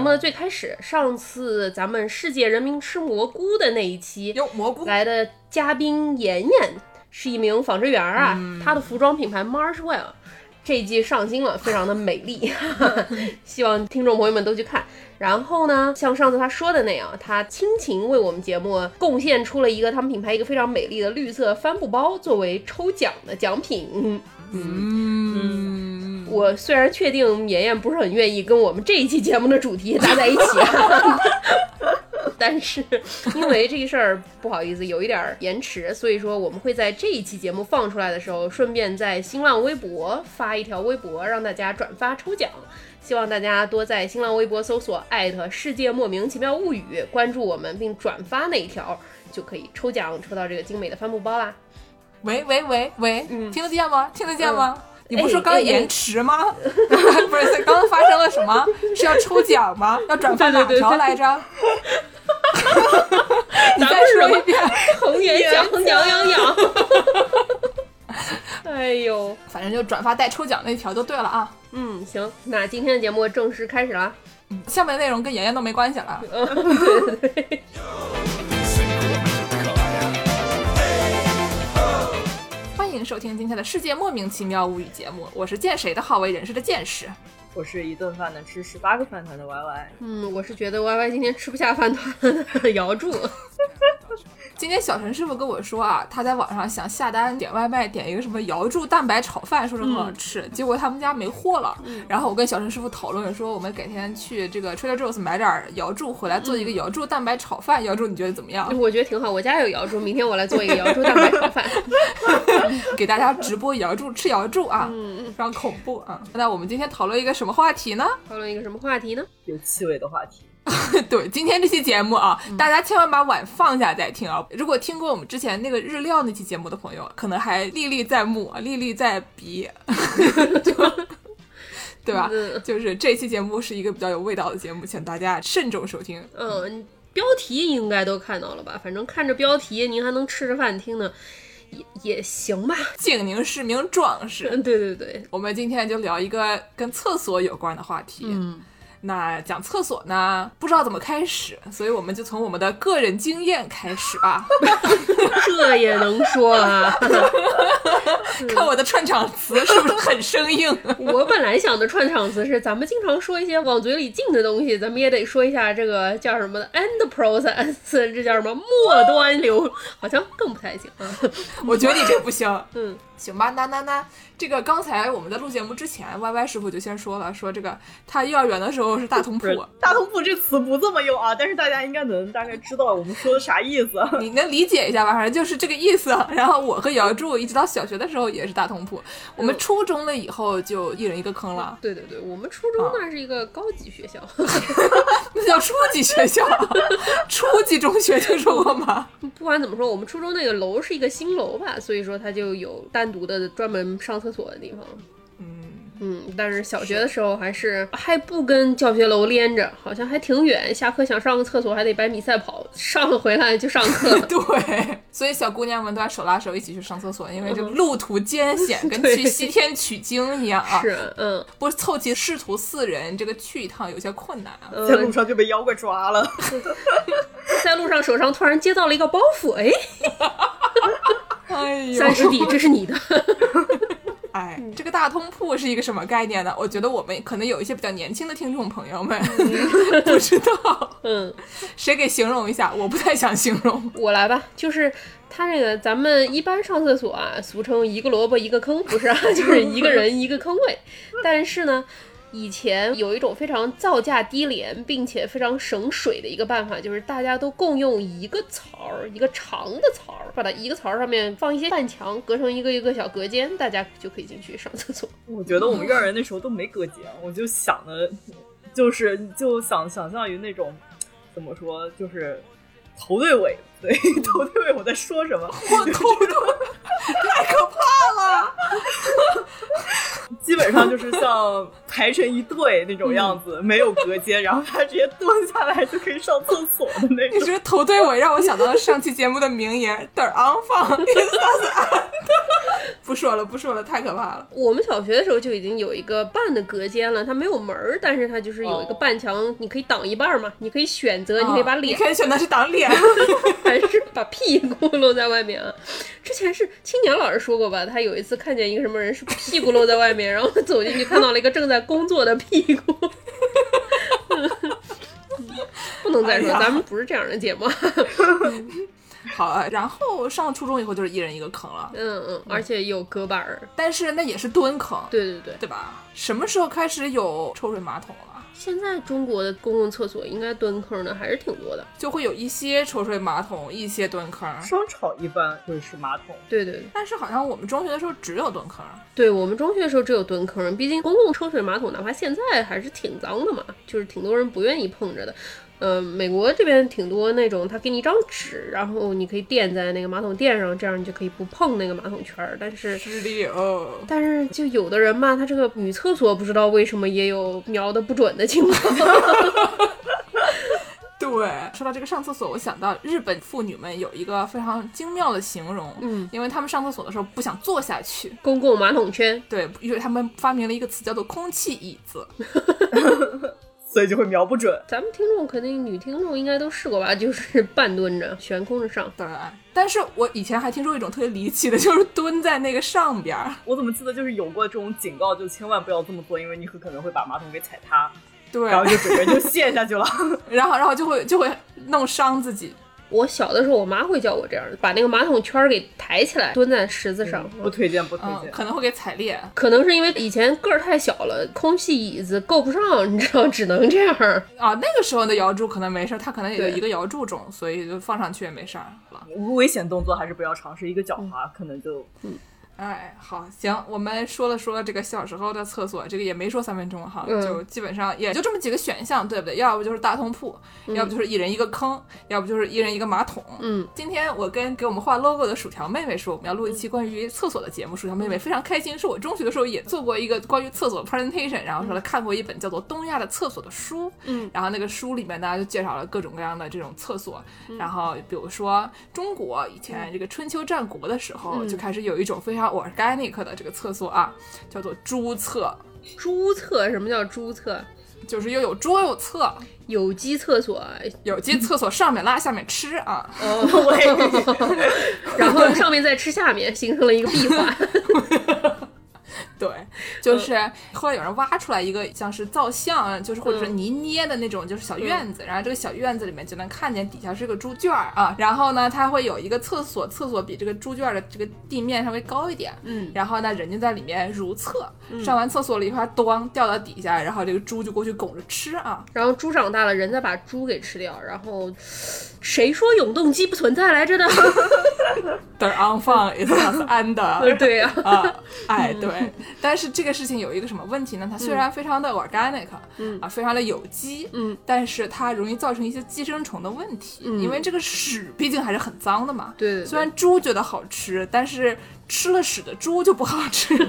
节目的最开始，上次咱们世界人民吃蘑菇的那一期，有蘑菇来的嘉宾妍妍是一名纺织员啊，她的服装品牌 Marshwell 这一季上新了，非常的美丽，希望听众朋友们都去看。然后呢，像上次他说的那样，他倾情为我们节目贡献出了一个他们品牌一个非常美丽的绿色帆布包作为抽奖的奖品。嗯，我虽然确定妍妍不是很愿意跟我们这一期节目的主题搭在一起，但是因为这个事儿不好意思有一点儿延迟，所以说我们会在这一期节目放出来的时候，顺便在新浪微博发一条微博，让大家转发抽奖。希望大家多在新浪微博搜索“艾特世界莫名其妙物语”，关注我们并转发那一条，就可以抽奖抽到这个精美的帆布包啦。喂喂喂喂，嗯听得见吗？听得见吗？你不是刚延迟吗？不是，刚刚发生了什么？是要抽奖吗？要转发哪条来着？你再说一遍。恒源祥，痒痒痒。哎呦，反正就转发带抽奖那条就对了啊。嗯，行，那今天的节目正式开始啦。下面内容跟妍妍都没关系了。嗯，对对对。欢迎收听今天的世界莫名其妙物语节目，我是见谁的好为人师的见识。我是一顿饭能吃十八个饭团的 Y Y，嗯，我是觉得 Y Y 今天吃不下饭团，摇住。今天小陈师傅跟我说啊，他在网上想下单点外卖，点一个什么瑶柱蛋白炒饭，说是很好吃，结果他们家没货了。然后我跟小陈师傅讨论说，我们改天去这个 Trader Joe's 买点瑶柱回来做一个瑶柱蛋白炒饭。瑶柱你觉得怎么样？我觉得挺好，我家有瑶柱，明天我来做一个瑶柱蛋白炒饭。给大家直播瑶柱吃瑶柱啊，嗯，非常恐怖啊。那我们今天讨论一个什么话题呢？讨论一个什么话题呢？有气味的话题。对，今天这期节目啊，大家千万把碗放下再听啊！如果听过我们之前那个日料那期节目的朋友，可能还历历在目啊，历历在鼻，就 对吧？嗯就是这期节目是一个比较有味道的节目，请大家慎重收听。嗯，标题应该都看到了吧？反正看着标题，您还能吃着饭听呢，也也行吧。敬您是名壮士。嗯，对对对，我们今天就聊一个跟厕所有关的话题。嗯，那讲厕所呢，不知道怎么开始，所以我们就从我们的个人经验开始吧。这也能说啊？看我的串场词是不是很生硬？我本来想的串场词是，咱们经常说一些往嘴里进的东西，咱们也得说一下这个叫什么的 end process，这叫什么末端流，好像更不太行啊。我觉得你这不行。嗯，行吧，那那那这个刚才我们在录节目之前，Y Y 师傅就先说了，说这个他幼儿园的时候是大通铺，大通铺这词不这么用啊，但是大家应该能大概知道我们说的啥意思。你能理解一下吧？反正就是这个意思。然后我和姚柱一直到小学的时候也是大通铺，我们初中了以后就一人一个坑了，对对对，我们初中那是一个高级学校，那叫初级学校，初级中学听说过吗？不管怎么说，我们初中那个楼是一个新楼吧，所以说它就有单独的专门上厕所的地方。嗯，嗯，但是小学的时候还是还不跟教学楼连着，好像还挺远，下课想上个厕所还得百米赛跑，上了回来就上课。对，所以小姑娘们都要手拉手一起去上厕所，因为这 路途艰险，跟去西天取经一样啊。是，嗯，不是凑齐师徒四人，这个去一趟有些困难啊。在路呃，上就被妖怪抓了，在路上手上突然接到了一个包袱，哎，三师弟，这是你的。哎，这个大通铺是一个什么概念呢？我觉得我们可能有一些比较年轻的听众朋友们 不知道，嗯，谁给形容一下？我不太想形容。我来吧，就是他这个咱们一般上厕所啊，俗称一个萝卜一个坑，不是啊，就是一个人一个坑位。但是呢，以前有一种非常造价低廉并且非常省水的一个办法，就是大家都共用一个槽儿，一个长的槽儿，把它一个槽儿上面放一些半墙，隔成一个一个小隔间，大家就可以进去上厕所。我觉得我们幼儿园那时候都没隔间，我就想的，就是就想想象于那种怎么说，就是头对尾，对 头对尾我在说什么？我头对，太可怕了！基本上就是像排成一队那种样子，没有隔间，然后他直接蹲下来就可以上厕所的那种。你说头对尾，让我想到了上期节目的名言：“嘚儿昂放，不说了，不说了，太可怕了。我们小学的时候就已经有一个半的隔间了，它没有门儿，但是它就是有一个半墙，你可以挡一半儿嘛，你可以选择，你可以把脸你脸可以选择是挡脸。还是把屁股露在外面啊？之前是青年老师说过吧，他有一次看见一个什么人是屁股露在外面，然后走进去看到了一个正在工作的屁股。不能再说，哎咱们不是这样的节目。好啊，然后上初中以后就是一人一个坑了，嗯嗯，而且有隔板儿。但是那也是蹲坑，对对对，对吧？什么时候开始有抽水马桶了？现在中国的公共厕所应该蹲坑的还是挺多的。就会有一些抽水马桶，一些蹲坑。商场一般会是马桶，对对对，但是好像我们中学的时候只有蹲坑，对我们中学的时候只有蹲坑，毕竟公共抽水马桶哪怕现在还是挺脏的嘛，就是挺多人不愿意碰着的。呃，美国这边挺多那种，他给你一张纸，然后你可以垫在那个马桶垫上，这样你就可以不碰那个马桶圈儿。但是，是的哦。但是就有的人嘛，他这个女厕所不知道为什么也有瞄的不准的情况。对，说到这个上厕所，我想到日本妇女们有一个非常精妙的形容，嗯，因为她们上厕所的时候不想坐下去，公共马桶圈，对，因为他们发明了一个词叫做“空气椅子 所以就会瞄不准。咱们听众肯定女听众应该都试过吧，就是半蹲着悬空着上”。。对，但是我以前还听说一种特别离奇的，就是蹲在那个上边儿。我怎么记得就是有过这种警告，就千万不要这么做，因为你很可能会把马桶给踩塌，对，然后就整个人就陷下去了。然后然后就会就会弄伤自己。我小的时候，我妈会教我这样，把那个马桶圈儿给抬起来，蹲在石子上。不推荐，不推嗯，荐。可能会给踩裂。可能是因为以前个儿太小了，空气椅子够不上，你知道，只能这样。啊，那个时候的摇柱可能没事儿，它可能也就一个摇柱重，所以就放上去也没事儿了。危险动作还是不要尝试，一个脚滑可能就哎，好，行，我们说了说这个小时候的厕所，这个也没说三分钟哈，嗯就基本上也就这么几个选项，对不对？要不就是大通铺，要不就是一人一个坑，要不就是一人一个马桶。嗯，今天我跟给我们画 logo 的薯条妹妹说，我们要录一期关于厕所的节目。薯条妹妹非常开心，是我中学的时候也做过一个关于厕所的 presentation，然后说她看过一本叫做《东亚的厕所》的书，嗯，然后那个书里面呢就介绍了各种各样的这种厕所，然后比如说中国以前这个春秋战国的时候、就开始有一种非常 organic 的这个厕所啊，叫做猪厕，猪厕，什么叫猪厕？就是又有猪又有厕，有机厕所，有机厕所上面拉下面吃啊，哦 然后上面再吃下面，形成了一个闭环。对，就是后来有人挖出来一个像是造像，就是或者是嗯。泥捏的那种，就是小院子，然后这个小院子里面就能看见底下是个猪圈儿啊，然后呢，它会有一个厕所，厕所比这个猪圈儿的这个地面稍微高一点，嗯，然后呢，人就在里面如厕，上完厕所了以后，它咣掉到底下，然后这个猪就过去拱着吃啊，然后猪长大了，人再把猪给吃掉。然后谁说永动机不存在来着的？的 on fun is not and。对呀、啊，哎，对，但是这个事情有一个什么问题呢？它虽然非常的 organic，嗯啊，非常的有机，嗯，但是它容易造成一些寄生虫的问题，嗯因为这个屎毕竟还是很脏的嘛。对对对虽然猪觉得好吃，但是吃了屎的猪就不好吃。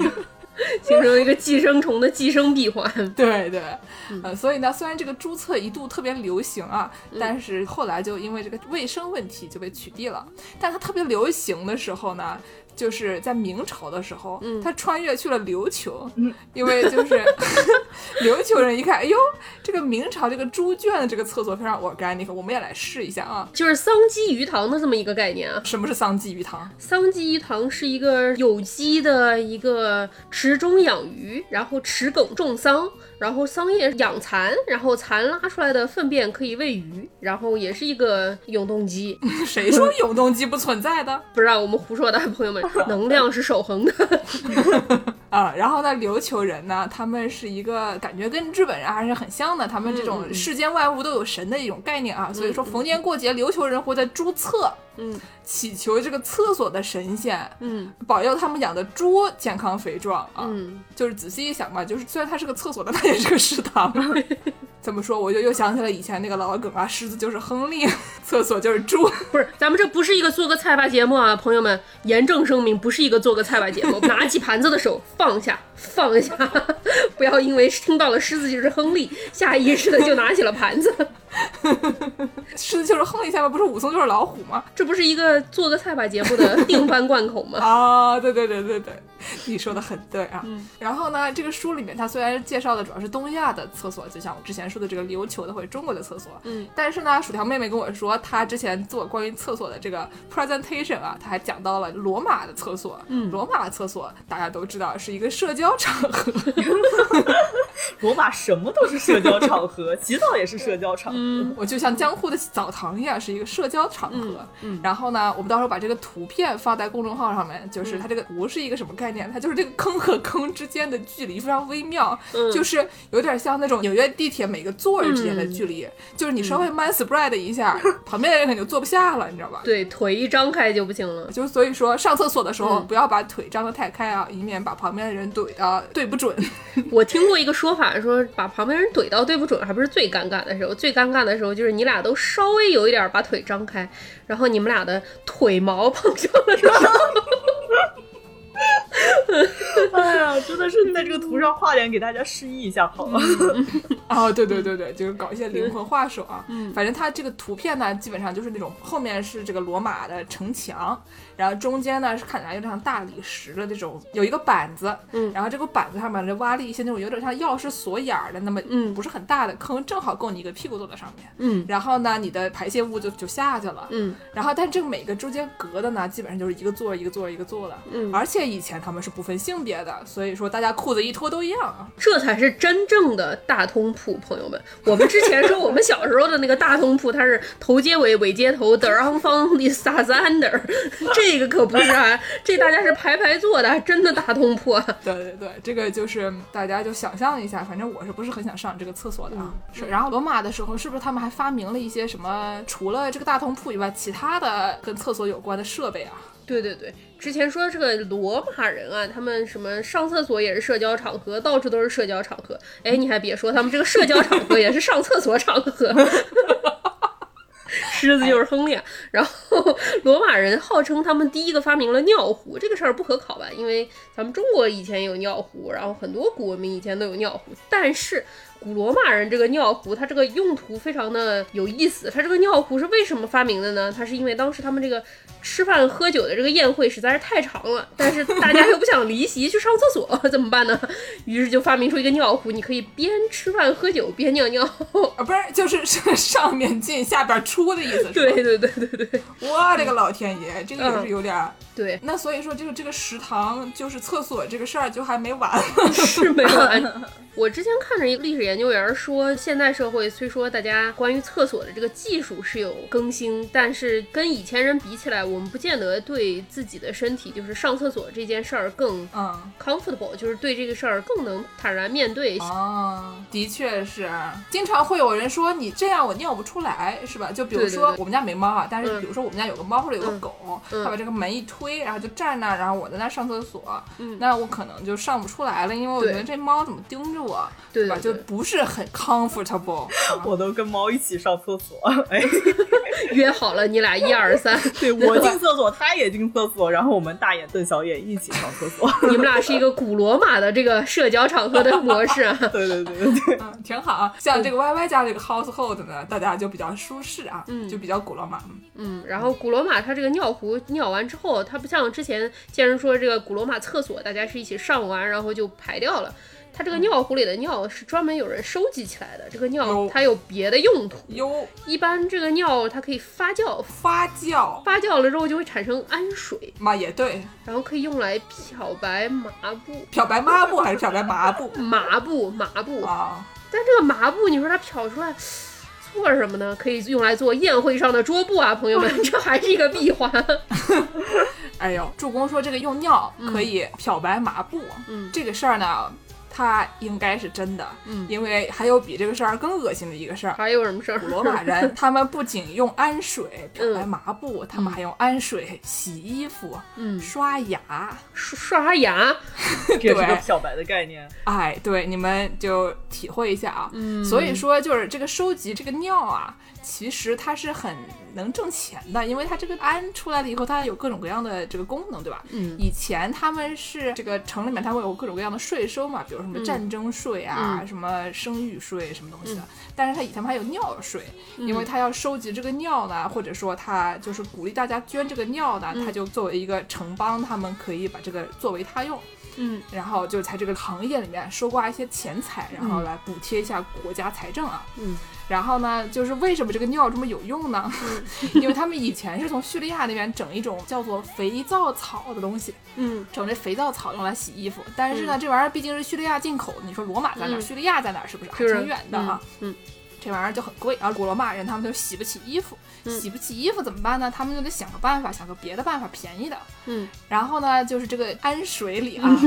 形成一个寄生虫的寄生闭环。对对，嗯呃，所以呢，虽然这个猪厕一度特别流行啊，但是后来就因为这个卫生问题就被取缔了。但它特别流行的时候呢，就是在明朝的时候，嗯他穿越去了琉球，因为就是 琉球人一看，哎呦，这个明朝这个猪圈的这个厕所非常 organic，我们也来试一下啊。就是桑基鱼塘的这么一个概念啊。什么是桑基鱼塘？桑基鱼塘是一个有机的一个池中养鱼，然后池埂种桑，然后桑叶养蚕，然后蚕拉出来的粪便可以喂鱼，然后也是一个永动机。谁说永动机不存在的？不是啊我们胡说的，朋友们，能量是守恒的。啊，然后呢，琉球人呢，他们是一个感觉跟日本人还是很像的，他们这种世间万物都有神的一种概念啊，所以说逢年过节，琉球人会在猪厕，嗯，祈求这个厕所的神仙，嗯保佑他们养的猪健康肥壮啊。嗯，就是仔细一想吧，就是虽然它是个厕所，但它也是个食堂。怎么说？我就又想起了以前那个老梗啊，狮子就是亨利，厕所就是猪。不是，咱们这不是一个做个菜吧节目啊，朋友们，严正声明，不是一个做个菜吧节目。拿起盘子的手放下，放下，不要因为听到了狮子就是亨利，下意识的就拿起了盘子。狮子就是亨利，下面不是武松就是老虎吗？这不是一个做个菜吧节目的定番贯口吗？啊，对对对对对，你说的很对啊。然后呢，这个书里面它虽然介绍的主要是东亚的厕所，就像我之前说的这个琉球的或者中国的厕所，嗯，但是呢，薯条妹妹跟我说，她之前做关于厕所的这个 presentation 啊，她还讲到了罗马的厕所。嗯罗马的厕所大家都知道是一个社交场合，罗马什么都是社交场合，洗澡也是社交场合。嗯我就像江户的澡堂一样，是一个社交场合。嗯然后呢，我们到时候把这个图片放在公众号上面，就是它这个图是一个什么概念？它就是这个坑和坑之间的距离非常微妙，嗯就是有点像那种纽约地铁每个座位之间的距离，就是你稍微 man spread 一下，旁边的人肯定就坐不下了，你知道吧？对，腿一张开就不行了。就所以说，上厕所的时候、嗯不要把腿张得太开啊，以免把旁边的人怼的对不准。我听过一个说法，说把旁边人怼到对不准，还不是最尴尬的时候，最尴尬的时候就是你俩都稍微有一点把腿张开，然后你们俩的腿毛碰上了的时候，哎呀，真的是在这个图上画点给大家示意一下好吗。哦，对对对对，就是搞一些灵魂画手啊。嗯反正它这个图片呢，基本上就是那种后面是这个罗马的城墙，然后中间呢是看起来有点像大理石的这种，有一个板子，嗯然后这个板子上面就挖了一些那种有点像钥匙锁眼儿的那么，嗯不是很大的坑，正好够你一个屁股坐在上面。嗯然后呢，你的排泄物就就下去了。嗯然后，但这个每个中间隔的呢，基本上就是一个座一个座一个座的。嗯而且以前他们是不分性别的，所以说大家裤子一脱都一样啊。这才是真正的大通铺，朋友们。我们之前说我们小时候的那个大通铺，它是头接尾，尾接头，德昂方的萨赞的，这个可不是啊，这大家是排排坐的，真的大通铺啊。对对对，这个就是大家就想象一下，反正我是不是很想上这个厕所的啊？是。然后罗马的时候，是不是他们还发明了一些什么除了这个大通铺以外，其他的跟厕所有关的设备啊？对对对，之前说这个罗马人啊，他们什么上厕所也是社交场合，到处都是社交场合。哎，你还别说，他们这个社交场合也是上厕所场合。狮子就是亨利，然后罗马人号称他们第一个发明了尿壶，这个事儿不可考吧？因为咱们中国以前有尿壶，然后很多古文明以前都有尿壶，但是古罗马人这个尿壶，它这个用途非常的有意思。它这个尿壶是为什么发明的呢？它是因为当时他们这个吃饭喝酒的这个宴会实在是太长了，但是大家又不想离席去上厕所，怎么办呢？于是就发明出一个尿壶，你可以边吃饭喝酒边尿尿。啊，不是，就是是上面进下边出的意思，对对对对对我的个老天爷，这个也是有点儿。对，那所以说，这个这个食堂就是厕所这个事儿就还没完。是没完。我之前看着一个历史研究员说，现代社会虽说大家关于厕所的这个技术是有更新，但是跟以前人比起来，我们不见得对自己的身体，就是上厕所这件事儿更嗯，comfortable，就是对这个事儿更能坦然面对。哦，的确是，经常会有人说你这样我尿不出来，是吧？就比如说我们家没猫啊，但是嗯比如说我们家有个猫或者有个嗯狗，嗯它把这个门一推，然后就站那儿，然后我在那儿上厕所，嗯那我可能就上不出来了，因为我觉得这猫怎么盯着我，对吧？就不是很 comfortable 啊。我都跟猫一起上厕所，哎，约好了，你俩一二三，对我进厕所，它也进厕所，然后我们大眼瞪小眼一起上厕所。你们俩是一个古罗马的这个社交场合的模式啊。对对对对对，嗯，挺好啊。像这个 Y Y 家这个 household 呢，大家就比较舒适啊，嗯就比较古罗马。嗯嗯，然后古罗马它这个尿壶尿完之后，它不像之前见人说这个古罗马厕所大家是一起上完然后就排掉了，它这个尿壶里的尿是专门有人收集起来的，这个尿它有别的用途，有一般这个尿它可以发酵，发酵发酵了之后就会产生氨水，嘛也对，然后可以用来漂白麻布。漂白抹布还是漂白麻布 麻布，麻布，啊？但这个麻布，你说它漂出来做什么呢？可以用来做宴会上的桌布啊，朋友们，这还是一个闭环。哎呦，助攻说这个用尿可以漂白麻布，嗯。这个事儿呢，它应该是真的，嗯因为还有比这个事儿更恶心的一个事儿。还有什么事儿？古罗马人 他们不仅用氨水漂白嗯麻布，他们还用氨水洗衣服、嗯，刷牙。刷刷牙，这是个对漂白的概念。哎，对，你们就体会一下啊。嗯所以说，就是这个收集这个尿啊，其实它是很能挣钱的，因为它这个氨出来了以后，它有各种各样的这个功能，对吧？嗯以前他们是这个城里面，它会有各种各样的税收嘛，比如有什么战争税啊，嗯什么生育税什么东西的。但是他以前还有尿税，因为他要收集这个尿呢，或者说他就是鼓励大家捐这个尿呢，他就作为一个城邦，他们可以把这个作为他用。嗯然后就在这个行业里面收刮一些钱财，然后来补贴一下国家财政啊。嗯。然后呢，就是为什么这个尿这么有用呢？因为他们以前是从叙利亚那边整一种叫做肥皂草的东西，嗯整这肥皂草用来洗衣服。但是呢，这玩意儿毕竟是叙利亚进口，你说罗马在哪儿？嗯叙利亚在哪儿？是不是还挺远的啊？嗯这玩意儿就很贵，然后古罗马人他们就洗不起衣服，嗯洗不起衣服怎么办呢？他们就得想个办法，想个别的办法便宜的。嗯然后呢，就是这个氨水里啊，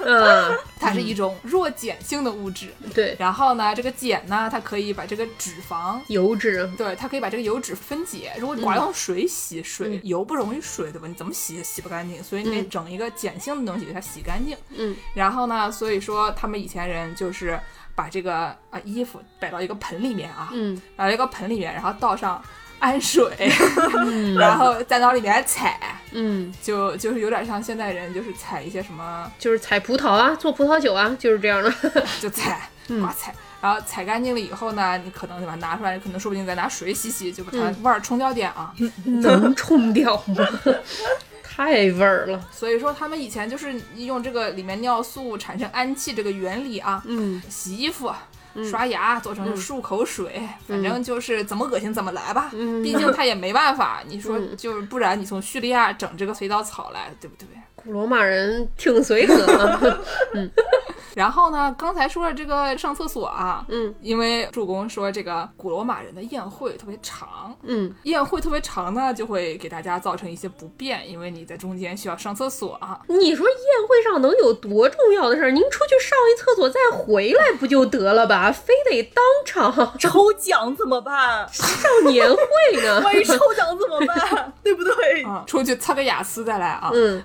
嗯，它是一种弱碱性的物质。对，然后呢，这个碱呢，它可以把这个脂肪，油脂，对，它可以把这个油脂分解。如果你光用水洗，水油不溶于水，对吧？你怎么洗也洗不干净，所以你得嗯整一个碱性的东西给它洗干净。嗯然后呢，所以说他们以前人就是把这个啊衣服摆到一个盆里面啊，嗯摆到一个盆里面，然后倒上氨水，然后再到里面踩，嗯，就就是有点像现代人就是采一些什么就是采葡萄啊，做葡萄酒啊，就是这样的。就采，嗯刮采，然后踩干净了以后呢，你可能对吧，拿出来，可能说不定再拿水洗洗，就把它嗯味儿冲掉点啊。能冲掉吗？太味儿了。所以说他们以前就是用这个里面尿素产生氨气这个原理啊，嗯洗衣服。刷牙做成漱口水，反正就是怎么恶心怎么来吧。嗯毕竟他也没办法，你说嗯就是不然你从叙利亚整这个肥皂草来，对不对？古罗马人挺随和啊。然后呢，刚才说了这个上厕所啊，嗯因为主公说这个古罗马人的宴会特别长，嗯宴会特别长呢，就会给大家造成一些不便，因为你在中间需要上厕所啊。你说宴会上能有多重要的事儿？您出去上一厕所再回来不就得了吧？非得当场 抽奖怎么办？上年会呢？万一抽奖怎么办？对不对？啊，出去擦个雅思再来啊。嗯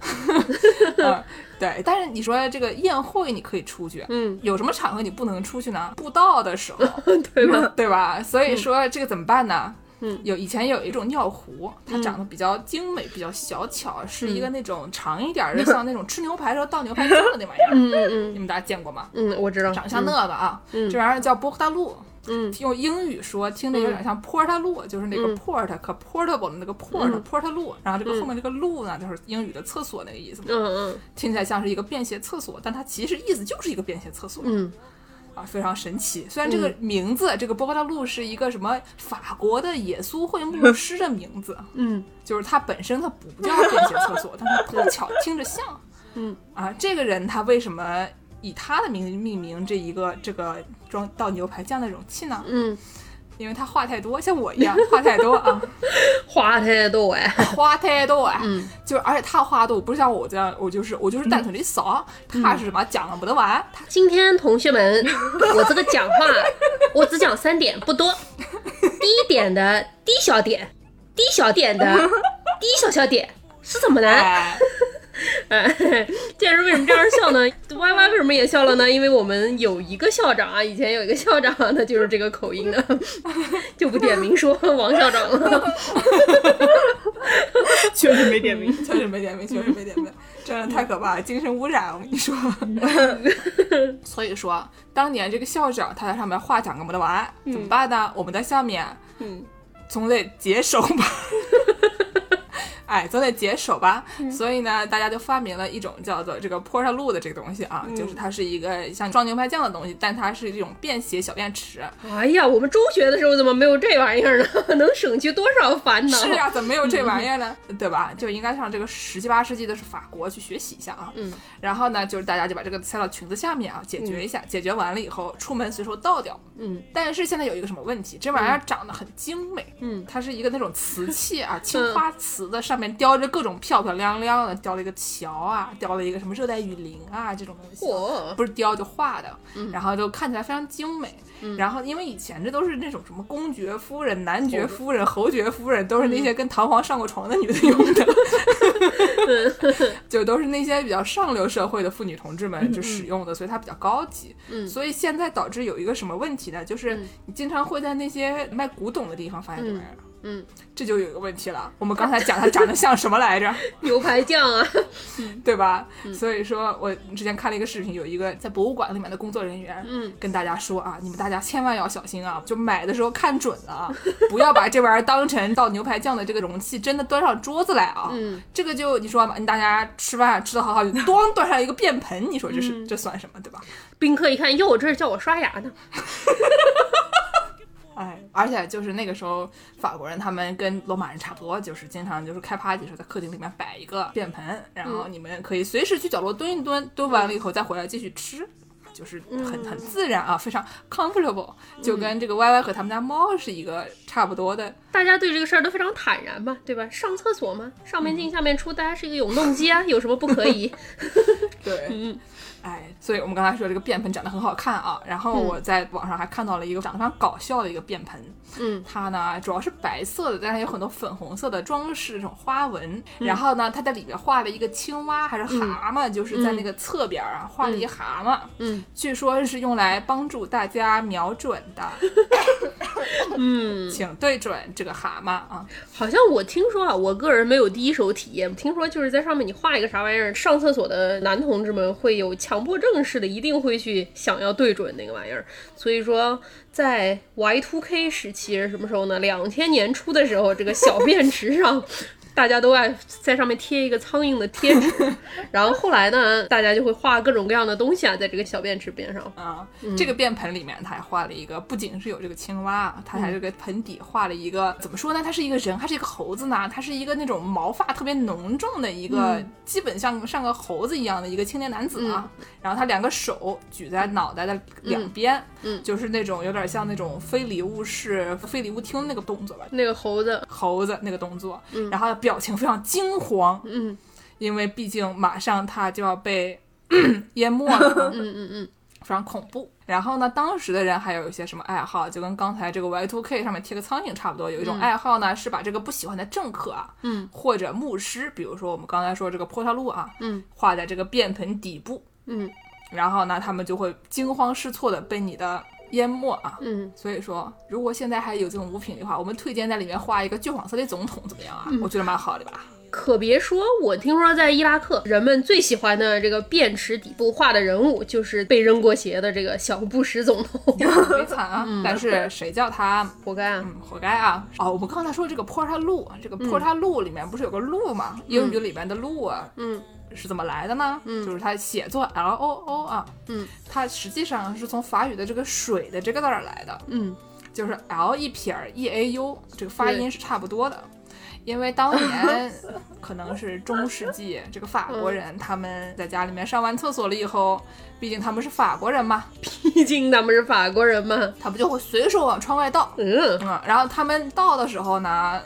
嗯，对。但是你说这个宴会你可以出去，嗯，有什么场合你不能出去呢？布道的时候，对吧？对吧？所以说这个怎么办呢？嗯，有以前有一种尿壶，它长得比较精美，比较小巧，是一个那种长一点儿的，像那种吃牛排时候倒牛排酱的那玩意儿。嗯嗯你们大家见过吗？嗯嗯，我知道，长相那个啊，嗯这玩意儿叫波克大陆。嗯。用英语说，听着有点像 port 路，就是那个嗯。Port 可 portable 的那个 port 嗯。Port 路，然后这个后面这个路呢，就是英语的厕所那个意思嘛，嗯嗯听起来像是一个便携厕所，但它其实意思就是一个便携厕所。嗯。啊，非常神奇。虽然这个名字，这个波克大路是一个什么法国的耶稣会牧师的名字，嗯。就是它本身它不叫便携厕所，但它 碰巧听着像。嗯。啊，这个人他为什么以他的名命名这一个这个装倒牛排酱的容器呢？嗯，因为他话太多，像我一样话太多 啊，话太多哎。话太多哎，嗯就是而且他话多，不是像我这样，我就是我就是单纯的扫，他是什么讲了不得完，他今天同学们，我这个讲话，我只讲三点，不多。第一点的低小点，低小点的 低小小点是什么呢？哎，哎，这是为什么这样笑呢 歪歪为什么也笑了呢？因为我们有一个校长啊，以前有一个校长，他就是这个口音的，就不点名说王校长了。确实没点名。确实没点名，确实没点名，真的太可怕了，精神污染，我跟你说。所以说，当年这个校长他在上面话讲个没得完，怎么办呢？我们在下面嗯总得解手吧。哎，总得解手吧，所以呢，大家就发明了一种叫做这个 t a 路的这个东西啊，就是它是一个像装牛排酱的东西，但它是这种便携小便池。哎呀，我们中学的时候怎么没有这玩意儿呢？能省去多少烦恼？是啊，怎么没有这玩意儿呢？对吧？就应该上这个十七八世纪的是法国去学习一下啊。嗯，然后呢，就是大家就把这个塞到裙子下面啊，解决一下，解决完了以后出门随手倒掉。嗯但是现在有一个什么问题？这玩意儿长得很精美，嗯它是一个那种瓷器啊，青花瓷的，上面雕着各种漂漂亮亮的，雕了一个桥啊，雕了一个什么热带雨林啊这种东西。嚯，不是雕就画的，然后就看起来非常精美。然后因为以前这都是那种什么公爵夫人、男爵夫人、侯爵夫人，都是那些跟唐皇上过床的女的用的，就都是那些比较上流社会的妇女同志们就使用的，所以它比较高级。嗯所以现在导致有一个什么问题呢？就是你经常会在那些卖古董的地方发现这玩意儿。嗯，这就有一个问题了。我们刚才讲它长得像什么来着？牛排酱啊，对吧？所以说我之前看了一个视频，有一个在博物馆里面的工作人员，嗯，跟大家说啊，你们大家千万要小心啊，就买的时候看准了啊，不要把这玩意儿当成倒牛排酱的这个容器，真的端上桌子来啊。嗯，这个就你说嘛，你大家吃饭吃的好好，就咣端上一个便盆，你说这是、这算什么，对吧？宾客一看，哟，这是叫我刷牙呢。哎，而且就是那个时候，法国人他们跟罗马人差不多，就是经常就是开 party 的时候，在客厅里面摆一个便盆，然后你们可以随时去角落蹲一蹲，蹲完了以后再回来继续吃，就是很很自然啊，非常 comfortable，就跟这个 Y Y 和他们家猫是一个差不多的。大家对这个事儿都非常坦然嘛，对吧？上厕所嘛，上面进下面出，大家是一个永动机啊，有什么不可以？对，嗯哎，所以我们刚才说这个便盆长得很好看啊，然后我在网上还看到了一个长得非常搞笑的一个便盆，嗯，它呢主要是白色的，但是有很多粉红色的装饰这种花纹，然后呢它在里面画了一个青蛙还是蛤蟆，就是在那个侧边啊画了一蛤蟆，嗯，据说是用来帮助大家瞄准的，嗯，请对准这个蛤蟆啊，好像我听说啊，我个人没有第一手体验，听说就是在上面你画一个啥玩意儿，上厕所的男同志们会有强迫症似的，一定会去想要对准那个玩意儿。所以说，在 Y2K 时期是什么时候呢？两千年初的时候，这个小便池上。大家都爱在上面贴一个苍蝇的贴纸，然后后来呢，大家就会画各种各样的东西啊，在这个小便池边上。啊，这个便盆里面他还画了一个，不仅是有这个青蛙，他还这个盆底画了一个，怎么说呢？他是一个人还是一个猴子呢？他是一个那种毛发特别浓重的一个，基本像像个猴子一样的一个青年男子啊。然后他两个手举在脑袋的两边，嗯就是那种有点像那种非礼勿视、非礼勿听那个动作吧，那个猴子，猴子那个动作。然后表情非常惊慌，嗯。因为毕竟马上他就要被 淹没了。嗯嗯嗯，非常恐怖。然后呢，当时的人还有一些什么爱好，就跟刚才这个 Y2K 上面贴个苍蝇差不多。有一种爱好呢，是把这个不喜欢的政客啊，嗯，或者牧师，比如说我们刚才说这个波特路啊，嗯，画在这个便盆底部，嗯，然后呢，他们就会惊慌失措的被你的淹没啊。嗯，所以说，如果现在还有这种物品的话，我们推荐在里面画一个橘黄色的总统，怎么样啊？我觉得蛮好的吧。可别说，我听说在伊拉克，人们最喜欢的这个便池底部画的人物，就是被扔过鞋的这个小布什总统，悲惨啊！但是谁叫他活该啊！嗯，活该啊！哦，我们刚才说这个坡沙路，这个坡沙路里面不是有个路吗？英语里面的路啊，嗯是怎么来的呢？嗯，就是它写作 L O O 啊，嗯，它实际上是从法语的这个水的这个字儿来的，嗯。就是 L 一撇儿 E A U，这个发音是差不多的。因为当年 可能是中世纪，这个法国人他们在家里面上完厕所了以后，毕竟他们是法国人嘛，毕竟他们是法国人嘛。他不就会随手往窗外倒。嗯。嗯，然后他们倒的时候呢，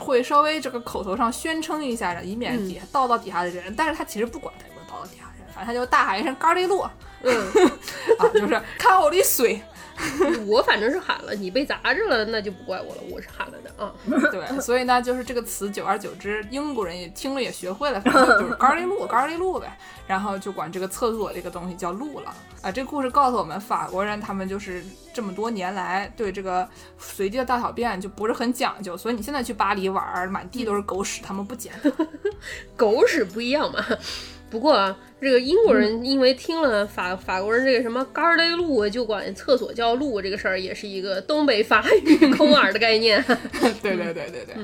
会稍微这个口头上宣称一下，以免底下倒到底下的人，但是他其实不管他有没有倒到底下的人，反正他就大喊一声“嘎哩路”，嗯，啊，就是看我的水。我反正是喊了，你被砸着了，那就不怪我了，我是喊了的啊。对，所以呢，就是这个词，久而久之，英国人也听了也学会了，反正就是嘎哩路，嘎哩路呗，然后就管这个厕所这个东西叫路了。啊，这个故事告诉我们，法国人他们就是这么多年来对这个随地的大小便就不是很讲究，所以你现在去巴黎玩儿，满地都是狗屎，他们不捡。狗屎不一样嘛。不过啊，这个英国人因为听了法法国人这个什么“嘎儿勒路”，就管厕所叫路，这个事儿也是一个东北法语空耳的概念。对对对对对，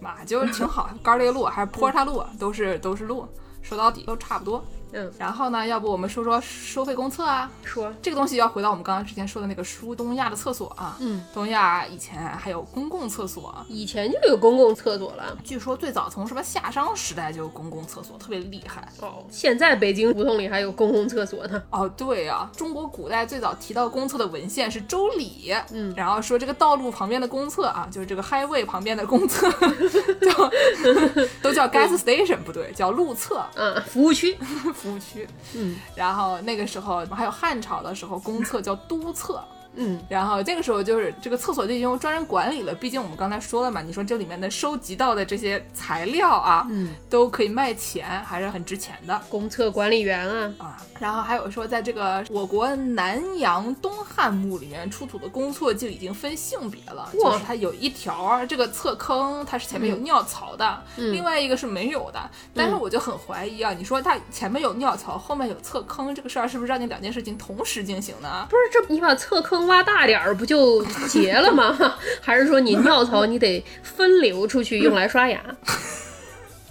嘛就挺好，嘎哩路还是坡塔路，都是都是路，说到底都差不多。嗯，然后呢，要不我们说说收费公厕啊？说，这个东西要回到我们刚刚之前说的那个书东亚的厕所啊。嗯，东亚以前还有公共厕所，以前就有公共厕所了。据说最早从什么夏商时代就有公共厕所，特别厉害。哦，现在北京胡同里还有公共厕所呢。哦，对啊，中国古代最早提到公厕的文献是《周礼》，嗯然后说这个道路旁边的公厕啊，就是这个 highway 旁边的公厕，叫 都叫 gas station，不对，叫路厕嗯，服务区。服务区。嗯，然后那个时候还有汉朝的时候，公厕叫都厕。嗯，然后这个时候就是这个厕所就已经由专人管理了，毕竟我们刚才说了嘛，你说这里面的收集到的这些材料啊，嗯，都可以卖钱，还是很值钱的。公厕管理员啊，啊，然后还有说，在这个我国南阳东汉墓里面出土的公厕就已经分性别了，哇就是它有一条这个厕坑，它是前面有尿槽的，嗯另外一个是没有的。但是我就很怀疑啊，你说它前面有尿槽，后面有厕坑，这个事儿是不是让你两件事情同时进行呢？不是这你把厕坑挖大点儿不就结了吗？还是说你尿槽你得分流出去用来刷牙？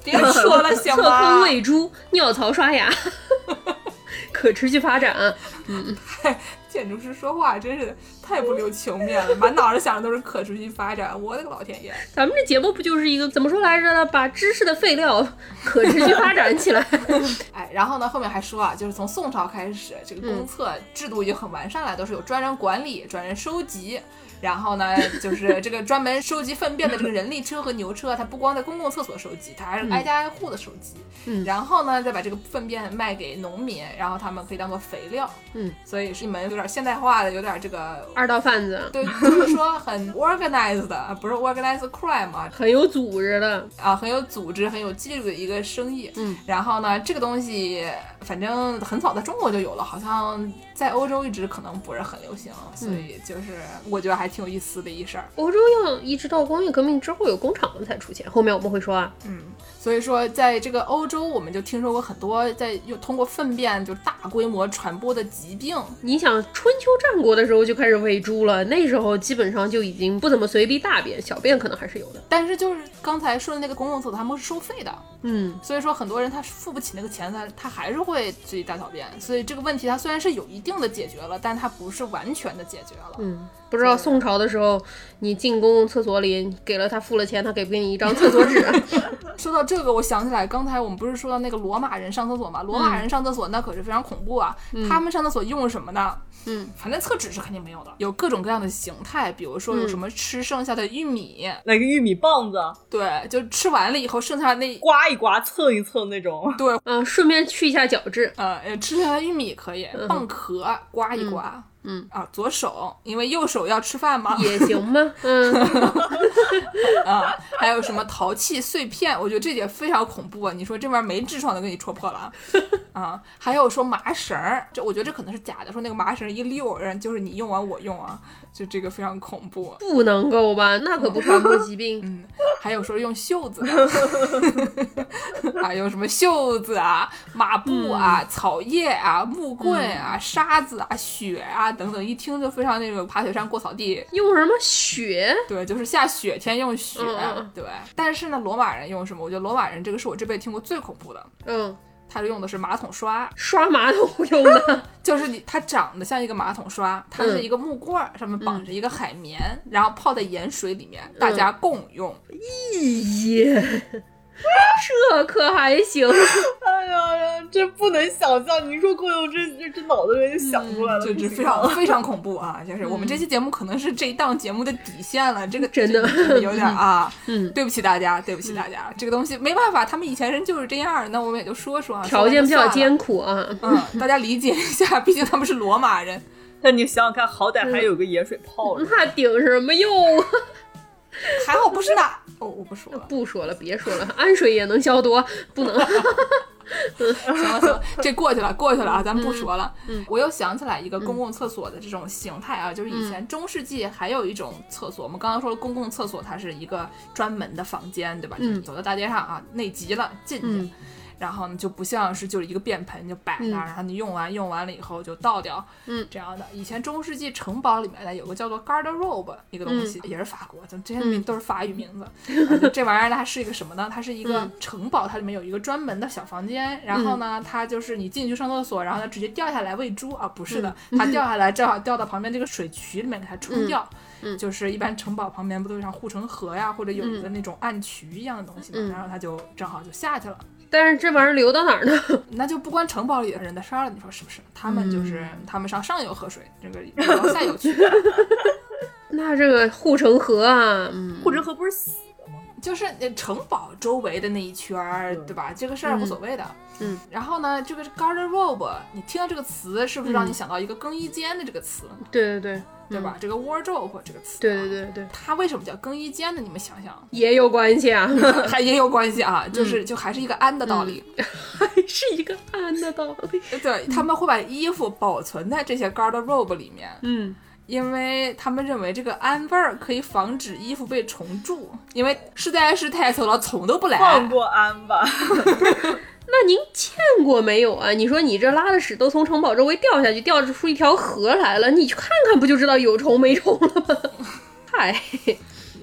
别说了行厕坑？喂猪，尿槽刷牙，可持续发展。嗯 建筑师说话真是太不留情面了，满脑子想的都是可持续发展，我的个老天爷！咱们这节目不就是一个怎么说来着呢？把知识的废料可持续发展起来。哎，然后呢，后面还说啊，就是从宋朝开始，这个公厕制度已经很完善了，都是有专人管理、专人收集。然后呢，就是这个专门收集粪便的这个人力车和牛车，它不光在公共厕所收集，它还是挨家挨户的收集。嗯然后呢，再把这个粪便卖给农民，然后他们可以当做肥料。嗯，所以是一门有点现代化的，有点这个。二道贩子对，就是说很 organized 不是 organized crime 啊，很有组织的，啊，很有组织、很有纪律的一个生意。嗯，然后呢，这个东西反正很早在中国就有了，好像在欧洲一直可能不是很流行，所以就是我觉得还挺有意思的一事儿。欧洲要一直到工业革命之后有工厂了才出现，后面我们会说啊。嗯，所以说在这个欧洲，我们就听说过很多在又通过粪便就大规模传播的疾病。你想春秋战国的时候就开始喂猪了，那时候基本上就已经不怎么随地大便，小便可能还是有的。但是就是刚才说的那个公共厕所，他们是收费的，嗯，所以说很多人他付不起那个钱，他他还是会随地大小便。所以这个问题它虽然是有一定的解决了，但它不是完全的解决了。嗯，不知道宋朝的时候，你进公共厕所里给了他付了钱，他给不给你一张厕所纸？说到这个，我想起来，刚才我们不是说到那个罗马人上厕所吗？罗马人上厕所那可是非常恐怖啊！他们上厕所用什么呢？嗯，反正厕纸是肯定没有的，有各种各样的形态，比如说有什么吃剩下的玉米，那个玉米棒子对，就吃完了以后剩下那，刮一刮、蹭一蹭那种。对，嗯，顺便去一下角质。呃，吃剩下来玉米可以，蚌壳刮一刮。嗯啊，左手，因为右手要吃饭嘛，也行吗，嗯，啊，还有什么陶器碎片，我觉得这点非常恐怖啊！你说这玩意儿没痔疮都给你戳破了啊！啊，还有说麻绳儿，这我觉得这可能是假的，说那个麻绳一溜，人就是你用完我用啊，就这个非常恐怖。不能够吧？那可不传播疾病。嗯，还有说用袖子的，还有什么袖子啊、抹布啊、草叶啊、木棍啊、沙子啊、雪啊等等，一听就非常那种爬雪山过草地。用什么雪？对，就是下雪天用雪，对。但是呢，罗马人用什么？我觉得罗马人这个是我这辈子听过最恐怖的，嗯，他用的是马桶刷，刷马桶用的。就是你它长得像一个马桶刷，它是一个木棍儿，上面绑着一个海绵，然后泡在盐水里面，大家共用。咦，这可还行？哎呀呀，这不能想象！你说共用这这这脑子里就想出来了，就不行是非常非常恐怖啊！就是我们这期节目可能是这一档节目的底线了，这个 真的有点啊，嗯，对不起大家，对不起大家，这个东西没办法，他们以前人就是这样，那我们也就说说啊，条件比较艰苦啊。嗯，大家理解一下，毕竟他们是罗马人。那你想想看，好歹还有个盐水泡着。那顶什么用啊？还好不是那，哦，我不说了，不说了，别说了，氨水也能消毒，不能。行了行了，这过去了过去了啊，咱不说了。嗯，我又想起来一个公共厕所的这种形态啊，就是以前中世纪还有一种厕所，我们刚刚说了公共厕所，它是一个专门的房间，对吧？就是走到大街上啊，内急了进去。嗯然后呢，就不像是就是一个便盆就摆那儿，然后你用完用完了以后就倒掉，嗯，这样的。以前中世纪城堡里面呢有个叫做 garderobe 一个东西，也是法国，就这些名都是法语名字。这玩意儿，它是一个什么呢？它是一个城堡，它里面有一个专门的小房间，然后呢，它就是你进去上厕所，然后它直接掉下来喂猪。啊，不是的，它掉下来正好掉到旁边这个水渠里面给它冲掉。嗯。就是一般城堡旁边不都有像护城河呀，或者有一个那种暗渠一样的东西嘛，嗯。然后它就正好就下去了。但是这玩意儿流到哪儿呢？那就不关城堡里的人的事儿了，你说是不是？他们就是、嗯他们上上游喝水，这个往下游去，那这个护城河啊，嗯，护城河不是死的吗？就是呃城堡周围的那一圈儿，嗯对吧？这个事儿无所谓的。嗯，然后呢，这个 garden robe，你听到这个词是不是让你嗯想到一个更衣间的这个词？对对对，对吧？这个 wardrobe 这个词，对对对对，它为什么叫更衣间呢？你们想想，也有关系啊，还也有关系啊，就是就还是一个安的道理，还是一个安的道理。对，他们会把衣服保存在这些 garderobe 里面，嗯，因为他们认为这个氨味儿可以防止衣服被虫蛀，因为实在是太臭了，虫都不来。放过安吧。那您见过没有啊？你说你这拉的屎都从城堡周围掉下去，掉出一条河来了，你去看看不就知道有虫没虫了吗？嗨，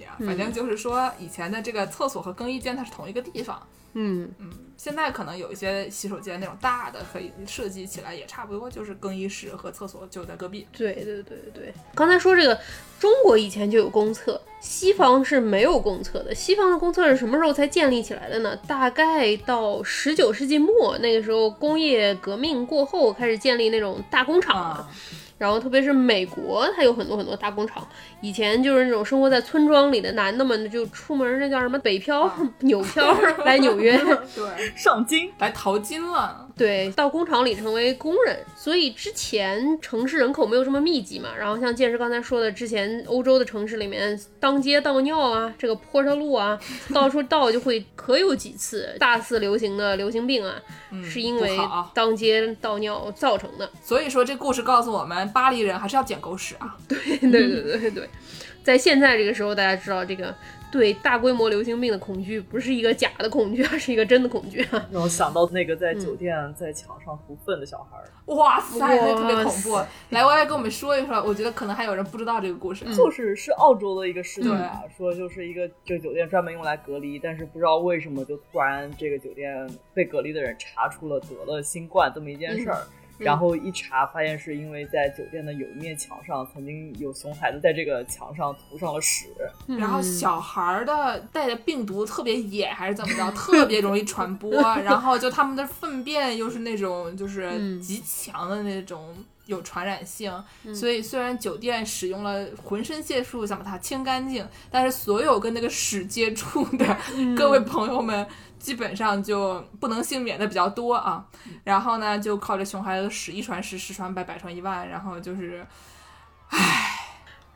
呀反正就是说，以前的这个厕所和更衣间它是同一个地方。嗯嗯，现在可能有一些洗手间那种大的，可以设计起来也差不多，就是更衣室和厕所就在隔壁。对对对对对。刚才说这个，中国以前就有公厕，西方是没有公厕的。西方的公厕是什么时候才建立起来的呢？大概到十九世纪末，那个时候工业革命过后开始建立那种大工厂嘛。啊，然后特别是美国，它有很多很多大工厂。以前就是那种生活在村庄里的男的们，就出门那叫什么北漂、纽漂来纽约，对，上京，来淘金了。对，到工厂里成为工人。所以之前城市人口没有这么密集嘛。然后像建师刚才说的，之前欧洲的城市里面当街倒尿啊，这个坡上路啊，到处倒就会可有几次大肆流行的流行病啊，是因为当街倒尿造成的。所以说这故事告诉我们，巴黎人还是要捡狗屎啊。对对对对对，在现在这个时候，大家知道这个对大规模流行病的恐惧不是一个假的恐惧，而是一个真的恐惧啊。让我想到那个在酒店在墙上涂粪的小孩儿，哇塞，那特别恐怖。来，歪歪跟我们说一说，我觉得可能还有人不知道这个故事。就是是澳洲的一个事情啊，说就是一个这个酒店专门用来隔离，但是不知道为什么就突然这个酒店被隔离的人查出了得了新冠这么一件事儿。然后一查，发现是因为在酒店的有一面墙上，曾经有熊孩子在这个墙上涂上了屎。然后小孩儿的带的病毒特别野，还是怎么着，特别容易传播。然后就他们的粪便又是那种就是嗯极强的那种有传染性，所以虽然酒店使用了浑身解数想把它清干净，但是所有跟那个屎接触的各位朋友们。基本上就不能幸免的比较多啊，然后呢，就靠着熊孩子使一传十，十传百，百传一万，然后就是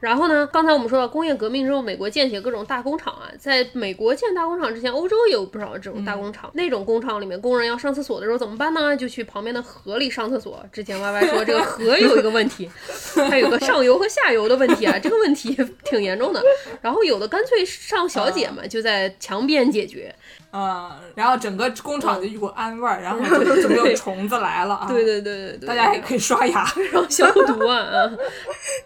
然后呢，刚才我们说到工业革命之后，美国建起了各种大工厂啊。在美国建大工厂之前，欧洲也有不少这种大工厂。那种工厂里面，工人要上厕所的时候怎么办呢？就去旁边的河里上厕所。之前 Y Y 说这个河有一个问题，它有个上游和下游的问题啊，这个问题 挺严重的。然后有的干脆上小姐嘛，就在墙边解决。嗯，然后整个工厂就一股氨味儿，然后就就没有虫子来了啊。对对对对对，大家也可以刷牙。然后消毒啊，啊，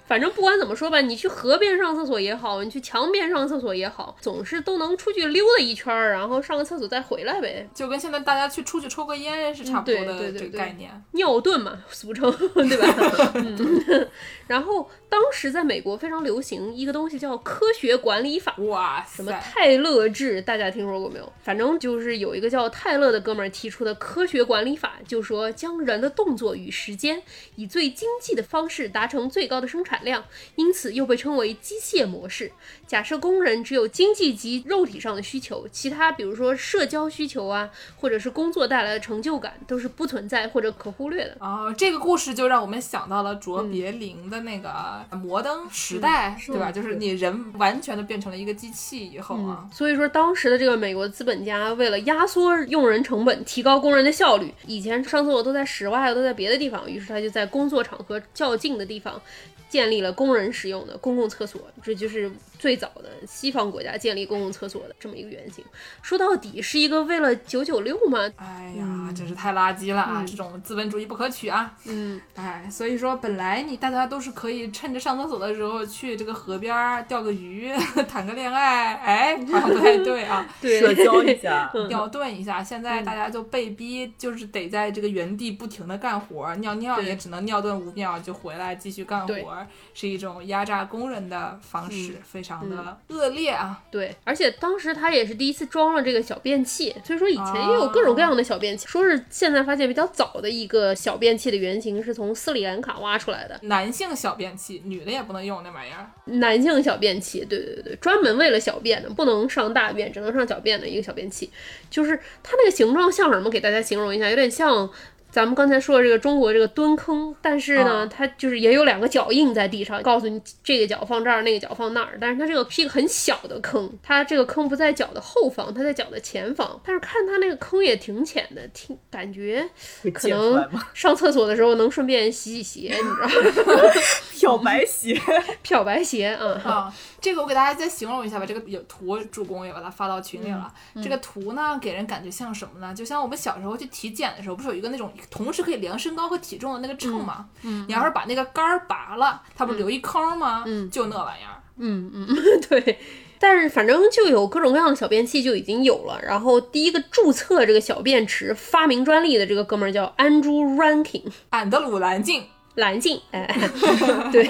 反正不管怎么说吧，你去河边上厕所也好，你去墙边上厕所也好，总是都能出去溜达一圈儿，然后上个厕所再回来呗。就跟现在大家去出去抽个烟是差不多的对对对这个概念。尿遁嘛，俗称，对吧？嗯。然后当时在美国非常流行一个东西叫科学管理法，哇什么，泰勒制，大家听说过没有？反正就是有一个叫泰勒的哥们儿提出的科学管理法，就说将人的动作与时间以最经济的方式达成最高的生产量，因此又被称为机械模式。假设工人只有经济及肉体上的需求，其他比如说社交需求啊，或者是工作带来的成就感，都是不存在或者可忽略的。哦，这个故事就让我们想到了卓嗯别林的那个摩登时代，对吧？就是你人完全的变成了一个机器以后啊，所以说，当时的这个美国资本家为了压缩用人成本，提高工人的效率，以前上厕所都在室外，都在别的地方，于是他就在工作场合较近的地方。建立了工人使用的公共厕所，这就是最早的西方国家建立公共厕所的这么一个原型。说到底是一个为了九九六吗，哎呀，真是太垃圾了啊！这种资本主义不可取啊！嗯，哎，所以说本来你大家都是可以趁着上厕所的时候去这个河边钓个鱼、谈个恋爱，哎，好像不太对啊。对，社交一下，尿遁一下，现在大家就被逼，就是得在这个原地不停的干活，尿尿也只能尿遁五秒就回来继续干对活，是一种压榨工人的方式，非常的恶劣啊！对，而且当时他也是第一次装了这个小便器，所以说以前也有各种各样的小便器。说是现在发现比较早的一个小便器的原型是从斯里兰卡挖出来的男性小便器，女的也不能用那玩意儿。男性小便器，对对对，专门为了小便的，不能上大便，只能上小便的一个小便器。就是它那个形状像什么？给大家形容一下，有点像。咱们刚才说的这个中国这个蹲坑，但是呢，啊它就是也有两个脚印在地上，告诉你这个脚放这儿，那个脚放那儿。但是它这个是一个很小的坑，它这个坑不在脚的后方，它在脚的前方。但是看它那个坑也挺浅的，挺感觉会可能？上厕所的时候能顺便洗洗鞋，你知道吗？漂白鞋，漂白鞋啊。啊，这个我给大家再形容一下吧。这个有图，助攻也把它发到群里了。这个图呢，给人感觉像什么呢？就像我们小时候去体检的时候，不是有一个那种同时可以量身高和体重的那个秤吗？嗯，你要是把那个杆儿拔了，它不是留一坑吗？嗯，就那玩意儿。嗯嗯，对。但是反正就有各种各样的小便器就已经有了。然后第一个注册这个小便池发明专利的这个哥们儿叫 Andrew Rankin，安德鲁蓝镜，蓝镜，哎，对。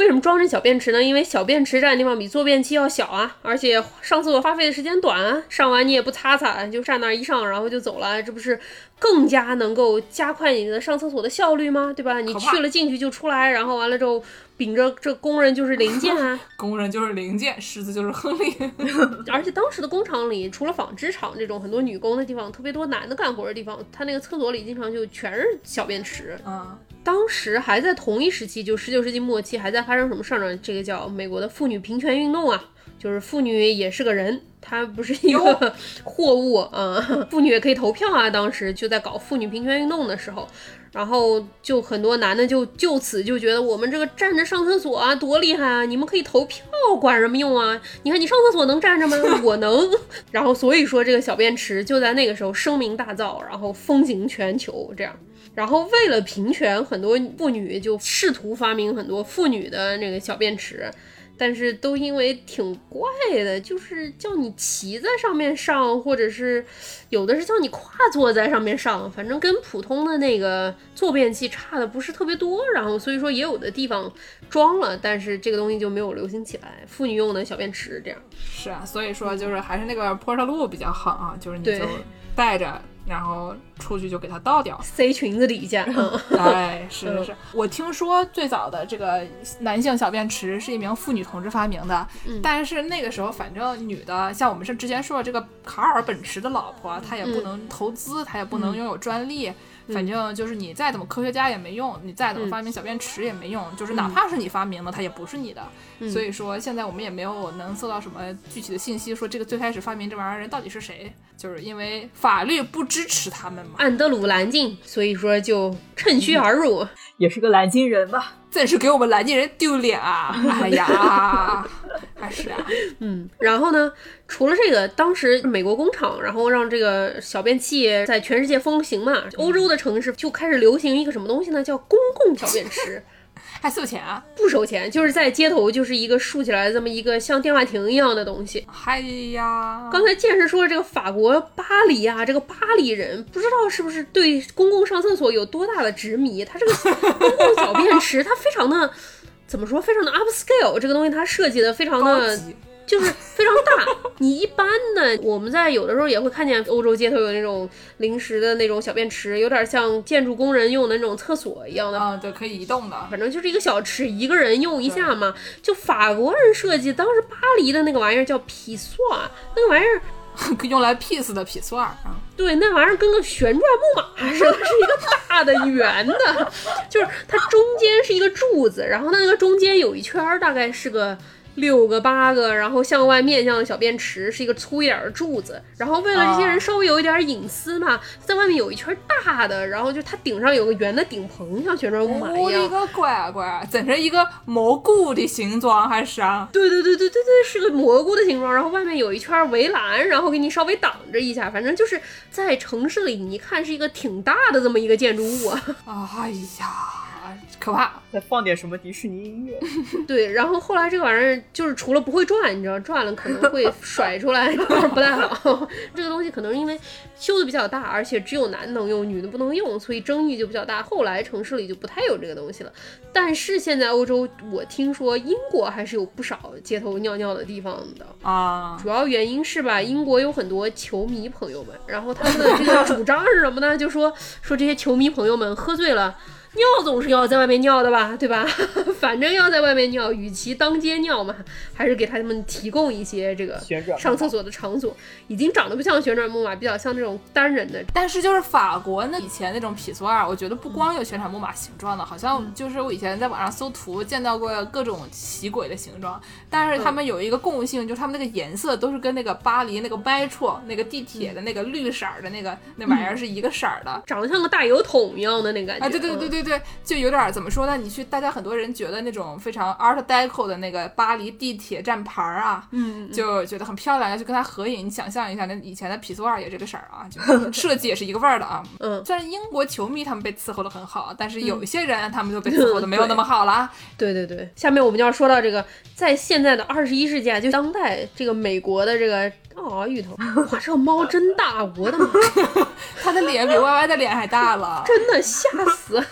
为什么装成小便池呢？因为小便池占的地方比坐便器要小啊，而且上厕所花费的时间短啊，上完你也不擦擦，就站那儿一上，然后就走了，这不是更加能够加快你的上厕所的效率吗？对吧？你去了进去就出来，然后完了之后秉着这工人就是零件啊，工人就是零件，狮子就是亨利。而且当时的工厂里，除了纺织厂这种很多女工的地方，特别多男的干活的地方，他那个厕所里经常就全是小便池。嗯，当时还在同一时期，就十九世纪末期，还在发生什么事儿呢？这个叫美国的妇女平权运动啊，就是妇女也是个人，她不是一个 货物啊，妇女也可以投票啊。当时就在搞妇女平权运动的时候。然后就很多男的就就此就觉得我们这个站着上厕所啊多厉害啊！你们可以投票，管什么用啊？你看你上厕所能站着吗？我能。然后所以说这个小便池就在那个时候声名大噪，然后风行全球这样。然后为了平权，很多妇女就试图发明很多妇女的那个小便池，但是都因为挺怪的，就是叫你骑在上面上，或者是有的是叫你跨坐在上面上，反正跟普通的那个坐便器差的不是特别多。然后所以说也有的地方装了，但是这个东西就没有流行起来，妇女用的小便池这样。是啊，所以说就是还是那个坡上路比较好啊，就是你就带着，然后出去就给它倒掉。塞裙子底下，嗯，哎，是是是，我听说最早的这个男性小便池是一名妇女同志发明的，但是那个时候反正女的，像我们是之前说的这个卡尔本池的老婆，她也不能投资，她也不能拥有专利。反正就是你再怎么科学家也没用，你再怎么发明小便池也没用，就是哪怕是你发明的，它也不是你的。所以说现在我们也没有能搜到什么具体的信息，说这个最开始发明这玩意儿的人到底是谁，就是因为法律不支持他们嘛。安德鲁蓝镜，所以说就趁虚而入。也是个蓝鲸人吧？真是给我们南京人丢脸啊！哎呀，还是啊，嗯，然后呢，除了这个，当时美国工厂，然后让这个小便器在全世界风行嘛，欧洲的城市就开始流行一个什么东西呢？叫公共小便池，还收钱啊？不收钱，就是在街头就是一个竖起来的这么一个像电话亭一样的东西。嗨呀，刚才剑士说的这个法国巴黎啊，这个巴黎人不知道是不是对公共上厕所有多大的执迷，他这个公共小便池，他非常的怎么说，非常的 upscale，这个东西它设计的非常的级，就是非常大。你一般呢，我们在有的时候也会看见欧洲街头有那种临时的那种小便池，有点像建筑工人用的那种厕所一样的。啊，对，可以移动的。反正就是一个小池，一个人用一下嘛。就法国人设计，当时巴黎的那个玩意儿叫皮索，那个玩意儿，用来 peace 的匹 swar 啊，对，那玩意儿跟个旋转木马似的，是一个大的圆的，就是它中间是一个柱子，然后那个中间有一圈儿，大概是个。六个八个，然后向外面向的小便池是一个粗一点的柱子，然后为了这些人稍微有一点隐私嘛，在外面有一圈大的，然后就它顶上有个圆的顶棚，像旋转木马一样。我的个乖乖，整成一个蘑菇的形状还是啊？对对对对对对，是个蘑菇的形状，然后外面有一圈围栏，然后给你稍微挡着一下，反正就是在城市里，你一看是一个挺大的这么一个建筑物啊。哎呀，可怕！再放点什么迪士尼音乐？对，然后后来这个玩意儿就是除了不会转，你知道转了可能会甩出来，不太好。这个东西可能因为修的比较大，而且只有男能用，女的不能用，所以争议就比较大。后来城市里就不太有这个东西了。但是现在欧洲，我听说英国还是有不少街头尿尿的地方的。啊，主要原因是吧，英国有很多球迷朋友们，然后他们的这个主张是什么呢？就说说这些球迷朋友们喝醉了，尿总是要在外面尿的吧，对吧？反正要在外面尿，与其当街尿嘛，还是给他们提供一些这个旋转上厕所的场所。已经长得不像旋转木马，比较像那种单人的。但是就是法国那以前那种皮索尔，我觉得不光有旋转木马形状的，好像就是我以前在网上搜图见到过各种奇诡的形状。但是他们有一个共性，就是他们那个颜色都是跟那个巴黎那个 metro 那个地铁的那个绿色儿的那个那玩意儿是一个色儿的。长得像个大油桶一样的那感觉。啊，对对对对对对，就有点怎么说呢？你去，大家很多人觉得那种非常 Art Deco 的那个巴黎地铁站牌儿啊，嗯，就觉得很漂亮，要去跟它合影。你想象一下，那以前的皮索尔也这个色儿啊，就 设计也是一个味儿的啊。嗯，虽然英国球迷他们被伺候的很好，但是有一些人他们就被伺候的没有那么 好了。对对对，下面我们就要说到这个，在现在的二十一世纪，啊，就当代这个美国的这个啊芋头，哇，这个猫真大，我的妈，它的脸比 Y Y 的脸还大了，真的吓死。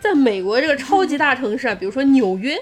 在美国这个超级大城市啊，比如说纽约。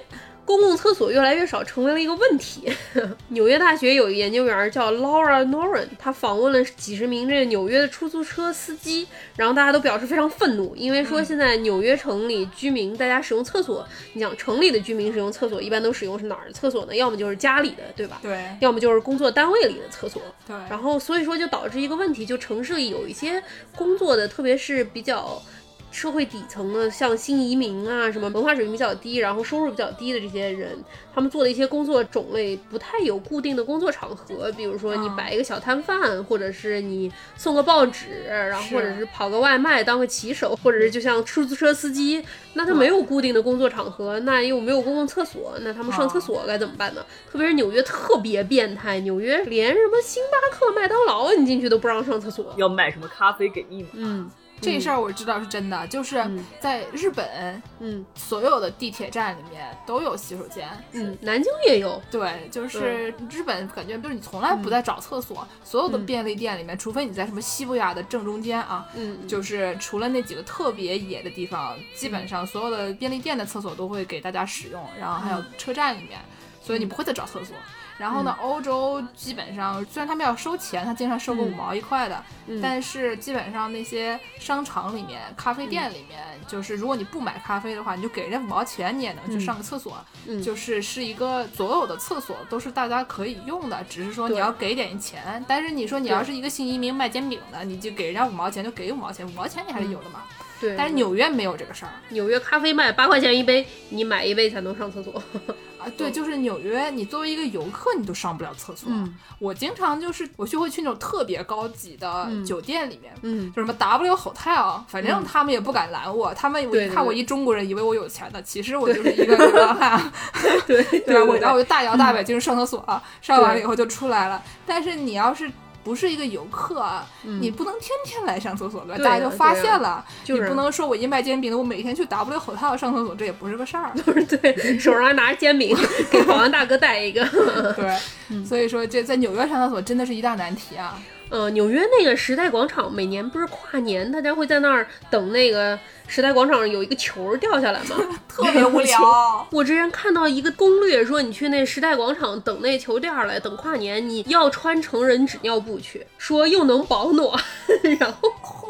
公共厕所越来越少，成为了一个问题。纽约大学有一个研究员叫 Laura Noren，他访问了几十名这个纽约的出租车司机，然后大家都表示非常愤怒，因为说现在纽约城里居民大家使用厕所，你想城里的居民使用厕所一般都使用是哪儿的厕所呢？要么就是家里的，对吧？对。要么就是工作单位里的厕所。对。然后所以说就导致一个问题，就城市里有一些工作的，特别是比较。社会底层的，像新移民啊，什么文化水平比较低，然后收入比较低的这些人，他们做的一些工作种类不太有固定的工作场合，比如说你摆一个小摊贩，或者是你送个报纸，然后或者是跑个外卖当个骑手，或者是就像出租车司机，那他没有固定的工作场合，那又没有公共厕所，那他们上厕所该怎么办呢？特别是纽约特别变态，纽约连什么星巴克、麦当劳你进去都不让上厕所，要买什么咖啡给你吗？嗯。这事儿我知道是真的，就是在日本，嗯，所有的地铁站里面都有洗手间，嗯，南京也有，对，就是日本感觉就是你从来不在找厕所，所有的便利店里面，除非你在什么西伯亚的正中间啊，嗯，就是除了那几个特别野的地方，基本上所有的便利店的厕所都会给大家使用，然后还有车站里面，所以你不会再找厕所。然后呢，欧洲基本上虽然他们要收钱，他经常收个五毛一块的，但是基本上那些商场里面、咖啡店里面，就是如果你不买咖啡的话，你就给人家五毛钱，你也能去上个厕所。就是是一个所有的厕所都是大家可以用的，只是说你要给点钱。但是你说你要是一个新移民卖煎饼的，你就给人家五毛钱，就给五毛钱，五毛钱你还是有的嘛。对。但是纽约没有这个事儿，纽约咖啡卖八块钱一杯，你买一杯才能上厕所。啊，对，就是纽约，你作为一个游客，你都上不了厕所。我经常就是我就会去那种特别高级的酒店里面，嗯，就什么 W Hotel，反正他们也不敢拦我。他们我一看我一中国人，以为我有钱的，其实我就是一个流浪汉。对对，我然后我就大摇大摆进去上厕所，上完了以后就出来了。但是你要是。不是一个游客，你不能天天来上厕所吧？大家就发现了，你不能说我一卖煎饼的，我每天去 W Hotel 上厕所，这也不是个事儿。对，手上还拿着煎饼，给保安大哥带一个。对，所以说这在纽约上厕所真的是一大难题啊。呃，纽约那个时代广场，每年不是跨年，大家会在那儿等那个时代广场有一个球掉下来吗？特别无聊。我之前看到一个攻略说，你去那时代广场等那球掉下来，等跨年，你要穿成人纸尿布去，说又能保暖，然后好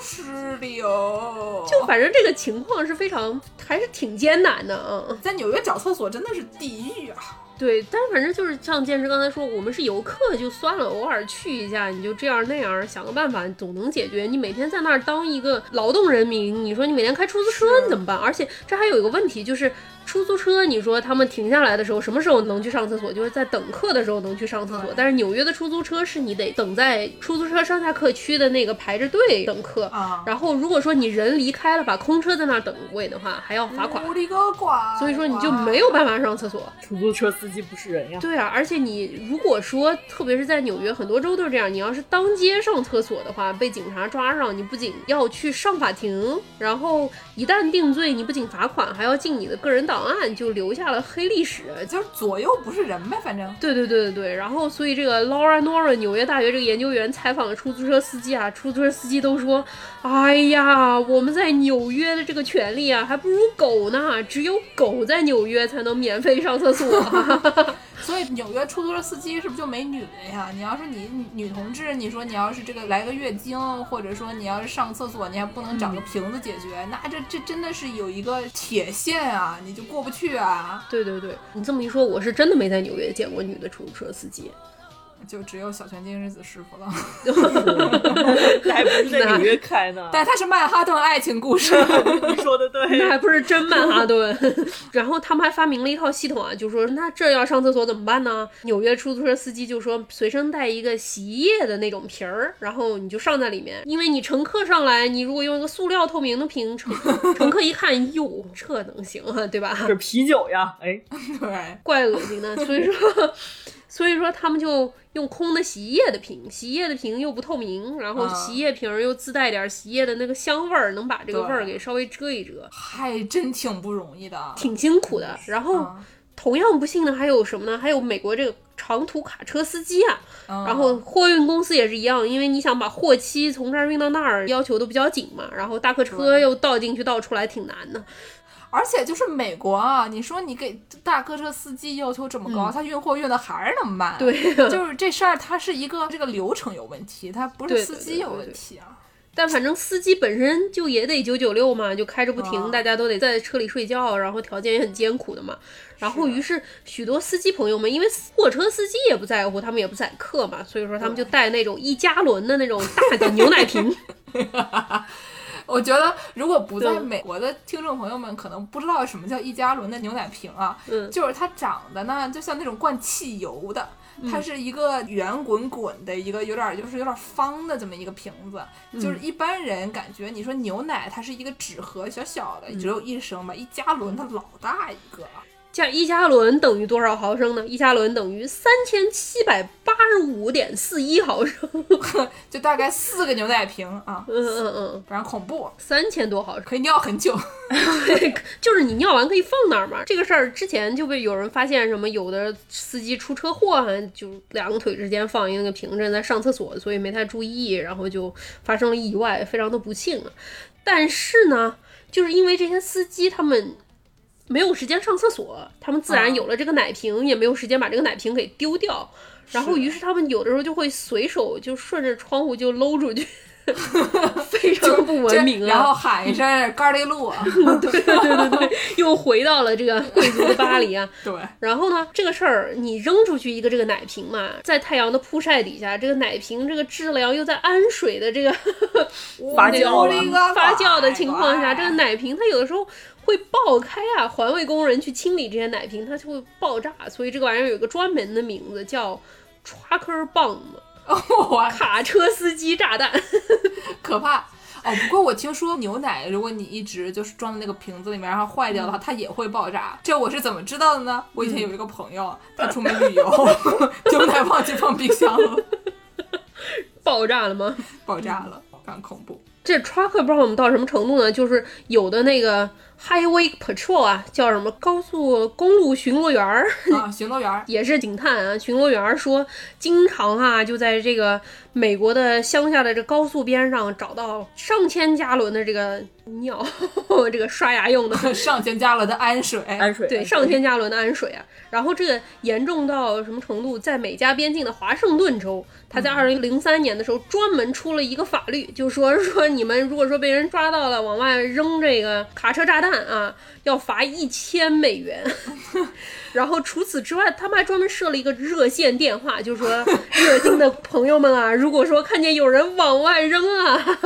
是的哟。就反正这个情况是非常，还是挺艰难的啊。在纽约找厕所真的是地狱啊。对，但是反正就是像剑师刚才说，我们是游客就算了，偶尔去一下，你就这样那样想个办法，总能解决。你每天在那儿当一个劳动人民，你说你每天开出租车你怎么办？而且这还有一个问题就是。出租车，你说他们停下来的时候，什么时候能去上厕所？就是在等客的时候能去上厕所。但是纽约的出租车是你得等在出租车上下客区的那个排着队等客。啊。然后如果说你人离开了，把空车在那儿等位的话，还要罚款。我的个乖！所以说你就没有办法上厕所。出租车司机不是人呀。对啊，而且你如果说，特别是在纽约，很多州都是这样，你要是当街上厕所的话，被警察抓上，你不仅要去上法庭，然后一旦定罪，你不仅罚款，还要进你的个人档案，就留下。了黑历史，就是左右不是人呗，反正。对对对对对，然后所以这个 Laura Noren 纽约大学这个研究员采访了出租车司机啊，出租车司机都说，哎呀，我们在纽约的这个权利啊，还不如狗呢，只有狗在纽约才能免费上厕所。所以纽约出租车司机是不是就没女的呀？你要是你女同志，你说你要是这个来个月经，或者说你要是上厕所，你还不能找个瓶子解决，那这这真的是有一个铁线啊，你就过不去啊。对对对，你这么一说，我是真的没在纽约见过女的出租车司机。就只有小泉今日子师傅了，那 还不是在纽约开呢？但他是曼哈顿爱情故事。你说的对，那还不是真曼哈顿。然后他们还发明了一套系统啊，就说那这要上厕所怎么办呢？纽约出租车司机就说随身带一个洗衣液的那种瓶儿，然后你就上在里面，因为你乘客上来，你如果用一个塑料透明的瓶，乘乘客一看，哟，这能行啊，对吧？是啤酒呀，哎，对，怪恶心的。所以说，所以说他们就。用空的洗衣液的瓶，洗衣液的瓶又不透明，然后洗衣液瓶又自带点洗衣液的那个香味儿，能把这个味儿给稍微遮一遮，还真挺不容易的，挺辛苦的。然后同样不幸的还有什么呢？还有美国这个长途卡车司机啊，然后货运公司也是一样，因为你想把货期从这儿运到那儿，要求都比较紧嘛，然后大客车又倒进去倒出来挺难的。而且就是美国啊，你说你给大客车司机要求这么高，他运货运的还是那么慢。对，就是这事儿，它是一个这个流程有问题，它不是司机有问题啊。但反正司机本身就也得九九六嘛，就开着不停，大家都得在车里睡觉，然后条件也很艰苦的嘛。然后于是许多司机朋友们，因为货车司机也不在乎，他们也不载客嘛，所以说他们就带那种一加仑的那种大的牛奶瓶。我觉得，如果不在美国的听众朋友们可能不知道什么叫一加仑的牛奶瓶啊，嗯，就是它长得呢，就像那种灌汽油的，它是一个圆滚滚的一个有点就是有点方的这么一个瓶子，就是一般人感觉你说牛奶它是一个纸盒小小的，只有一升吧，一加仑它老大一个。加一加仑等于多少毫升呢？一加仑等于三千七百八十五点四一毫升，就大概四个牛奶瓶啊。嗯嗯嗯，非常恐怖。三千多毫升可以尿很久，就是你尿完可以放那儿嘛。这个事儿之前就被有人发现，什么有的司机出车祸，就两个腿之间放一个瓶子在上厕所，所以没太注意，然后就发生了意外，非常的不幸。但是呢，就是因为这些司机他们。没有时间上厕所，他们自然有了这个奶瓶，也没有时间把这个奶瓶给丢掉。然后，于是他们有的时候就会随手就顺着窗户就搂出去，非常不文明啊！然后喊一声“咖喱路 ”，对对对对，又回到了这个贵族的巴黎啊！对。然后呢，这个事儿你扔出去一个这个奶瓶嘛，在太阳的曝晒底下，这个奶瓶这个质量又在氨水的这个发酵发酵的情况下，这个奶瓶它有的时候。会爆开啊！环卫工人去清理这些奶瓶，它就会爆炸。所以这个玩意儿有一个专门的名字，叫 trucker bomb，哦卡车司机炸弹，可怕哦。不过我听说牛奶，如果你一直就是装在那个瓶子里面，然后坏掉的话，它也会爆炸。这我是怎么知道的呢？我以前有一个朋友，他出门旅游，牛奶忘记放冰箱了，爆炸了吗？爆炸了，非常恐怖。这 trucker bomb 到什么程度呢？就是有的那个。Highway Patrol 啊，叫什么高速公路巡逻员儿啊，巡逻员 也是警探啊。巡逻员说，经常啊，就在这个美国的乡下的这高速边上找到上千加仑的这个尿，这个刷牙用的 上千加仑的氨水，氨水对，上千加仑的氨水啊。然后这个严重到什么程度？在美加边境的华盛顿州，他在二零零三年的时候专门出了一个法律，就说说你们如果说被人抓到了往外扔这个卡车炸弹啊，要罚一千美元。然后除此之外，他们还专门设了一个热线电话，就是说热心的朋友们啊，如果说看见有人往外扔啊。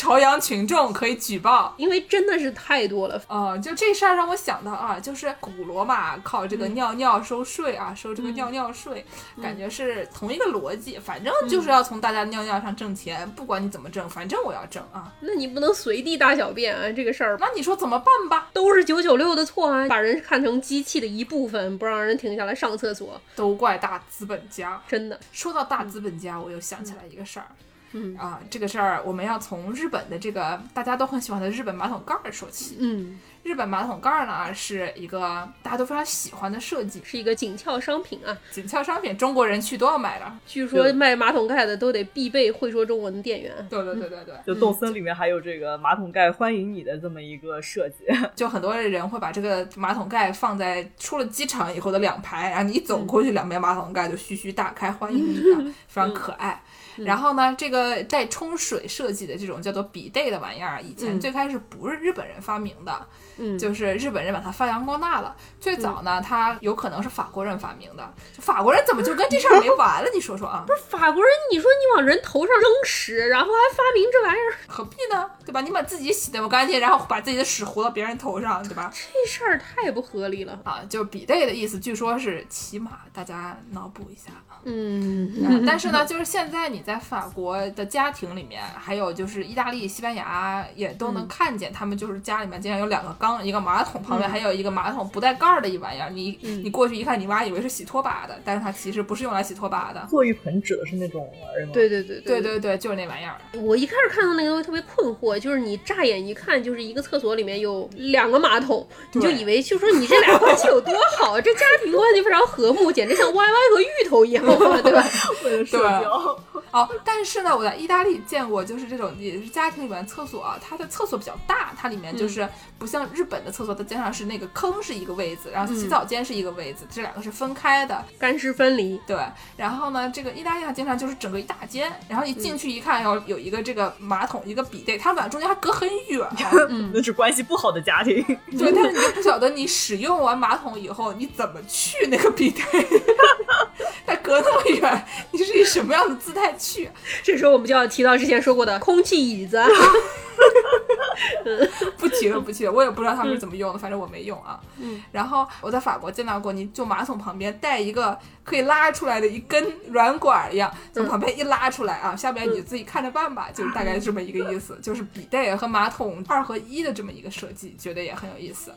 朝阳群众可以举报，因为真的是太多了。呃，就这事儿让我想到啊，就是古罗马靠这个尿尿收税啊，收这个尿尿税，感觉是同一个逻辑。反正就是要从大家尿尿上挣钱，不管你怎么挣，反正我要挣啊。那你不能随地大小便啊，这个事儿。那你说怎么办吧？都是九九六的错啊，把人看成机器的一部分，不让人停下来上厕所，都怪大资本家。真的，说到大资本家，我又想起来一个事儿。嗯啊，这个事儿我们要从日本的这个大家都很喜欢的日本马桶盖儿说起。嗯，日本马桶盖儿呢是一个大家都非常喜欢的设计，是一个紧俏商品啊。紧俏商品，中国人去都要买的。据说卖马桶盖的都得必备会说中文的店员。对对对对对，就动森里面还有这个马桶盖欢迎你的这么一个设计，就很多人会把这个马桶盖放在出了机场以后的两排，然后你一走过去，两边马桶盖就徐徐打开欢迎你，啊，非常可爱。然后呢，这个带冲水设计的这种叫做笔袋的玩意儿，以前最开始不是日本人发明的，嗯，就是日本人把它发扬光大了。最早呢，它有可能是法国人发明的，就法国人怎么就跟这事儿没完了？你说说啊？不是法国人，你说你往人头上扔屎，然后还发明这玩意儿，何必呢？对吧？你把自己洗的不干净，然后把自己的屎糊到别人头上，对吧？这事儿太不合理了啊！就笔袋的意思，据说是骑马，大家脑补一下啊。嗯，但是呢，就是现在你在法国的家庭里面，还有就是意大利、西班牙也都能看见，他们就是家里面经常有两个缸，一个马桶旁边还有一个马桶不带盖儿的一玩意儿。你你过去一看，你妈以为是洗拖把的，但是它其实不是用来洗拖把的。坐浴盆指的是那种玩意儿吗？对对对对对对，就是那玩意儿。我一开始看到那个东西特别困惑，就是你乍眼一看就是一个厕所里面有两个马桶，你就以为就说你这俩关系有多好，这家庭关系非常和睦，简直像 Y Y 和芋头一样，对吧？为了社交。哦，但是呢，我在意大利见过，就是这种也是家庭里面厕所，啊它的厕所比较大，它里面就是不像日本的厕所，它经常是那个坑是一个位子，然后洗澡间是一个位子，这两个是分开的，干湿分离。对，然后呢，这个意大利它经常就是整个一大间，然后一进去一看，要有一个这个马桶，一个笔袋，它们俩中间还隔很远，那是关系不好的家庭。对，但是你又不晓得你使用完马桶以后你怎么去那个笔袋，它隔那么远，你是以什么样的姿态去？这时候我们就要提到之前说过的空气椅子。不提了，不提了，我也不知道他们是怎么用的，反正我没用啊。嗯，然后我在法国见到过，你就马桶旁边带一个可以拉出来的一根软管一样，从旁边一拉出来啊，下边你自己看着办吧，就是大概这么一个意思，就是笔袋和马桶二合一的这么一个设计，觉得也很有意思。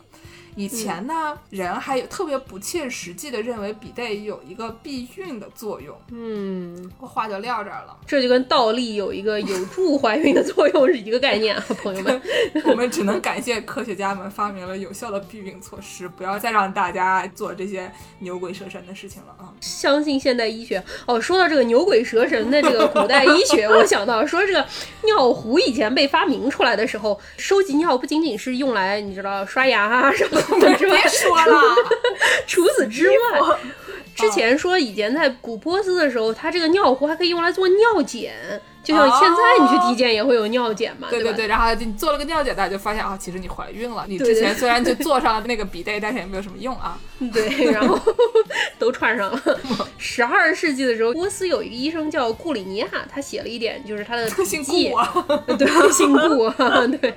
以前呢，人还有特别不切实际的认为笔袋有一个避孕的作用。嗯，话就撂这儿了。这就跟倒立有一个有助怀孕的作用是一个概念啊，朋友们。我们只能感谢科学家们发明了有效的避孕措施，不要再让大家做这些牛鬼蛇神的事情了啊！相信现代医学哦。说到这个牛鬼蛇神的这个古代医学，我想到说这个尿壶以前被发明出来的时候，收集尿不仅仅是用来你知道刷牙啊什么。别说了。除此之外，之前说以前在古波斯的时候，他这个尿壶还可以用来做尿检，就像现在你去体检也会有尿检嘛，对对对。然后你做了个尿检，大家就发现啊，其实你怀孕了。你之前虽然就做上了那个笔袋，但是也没有什么用啊。对，然后 都串上了。十二世纪的时候，波斯有一个医生叫库里尼亚，他写了一点，就是他的笔记，对，姓顾，对。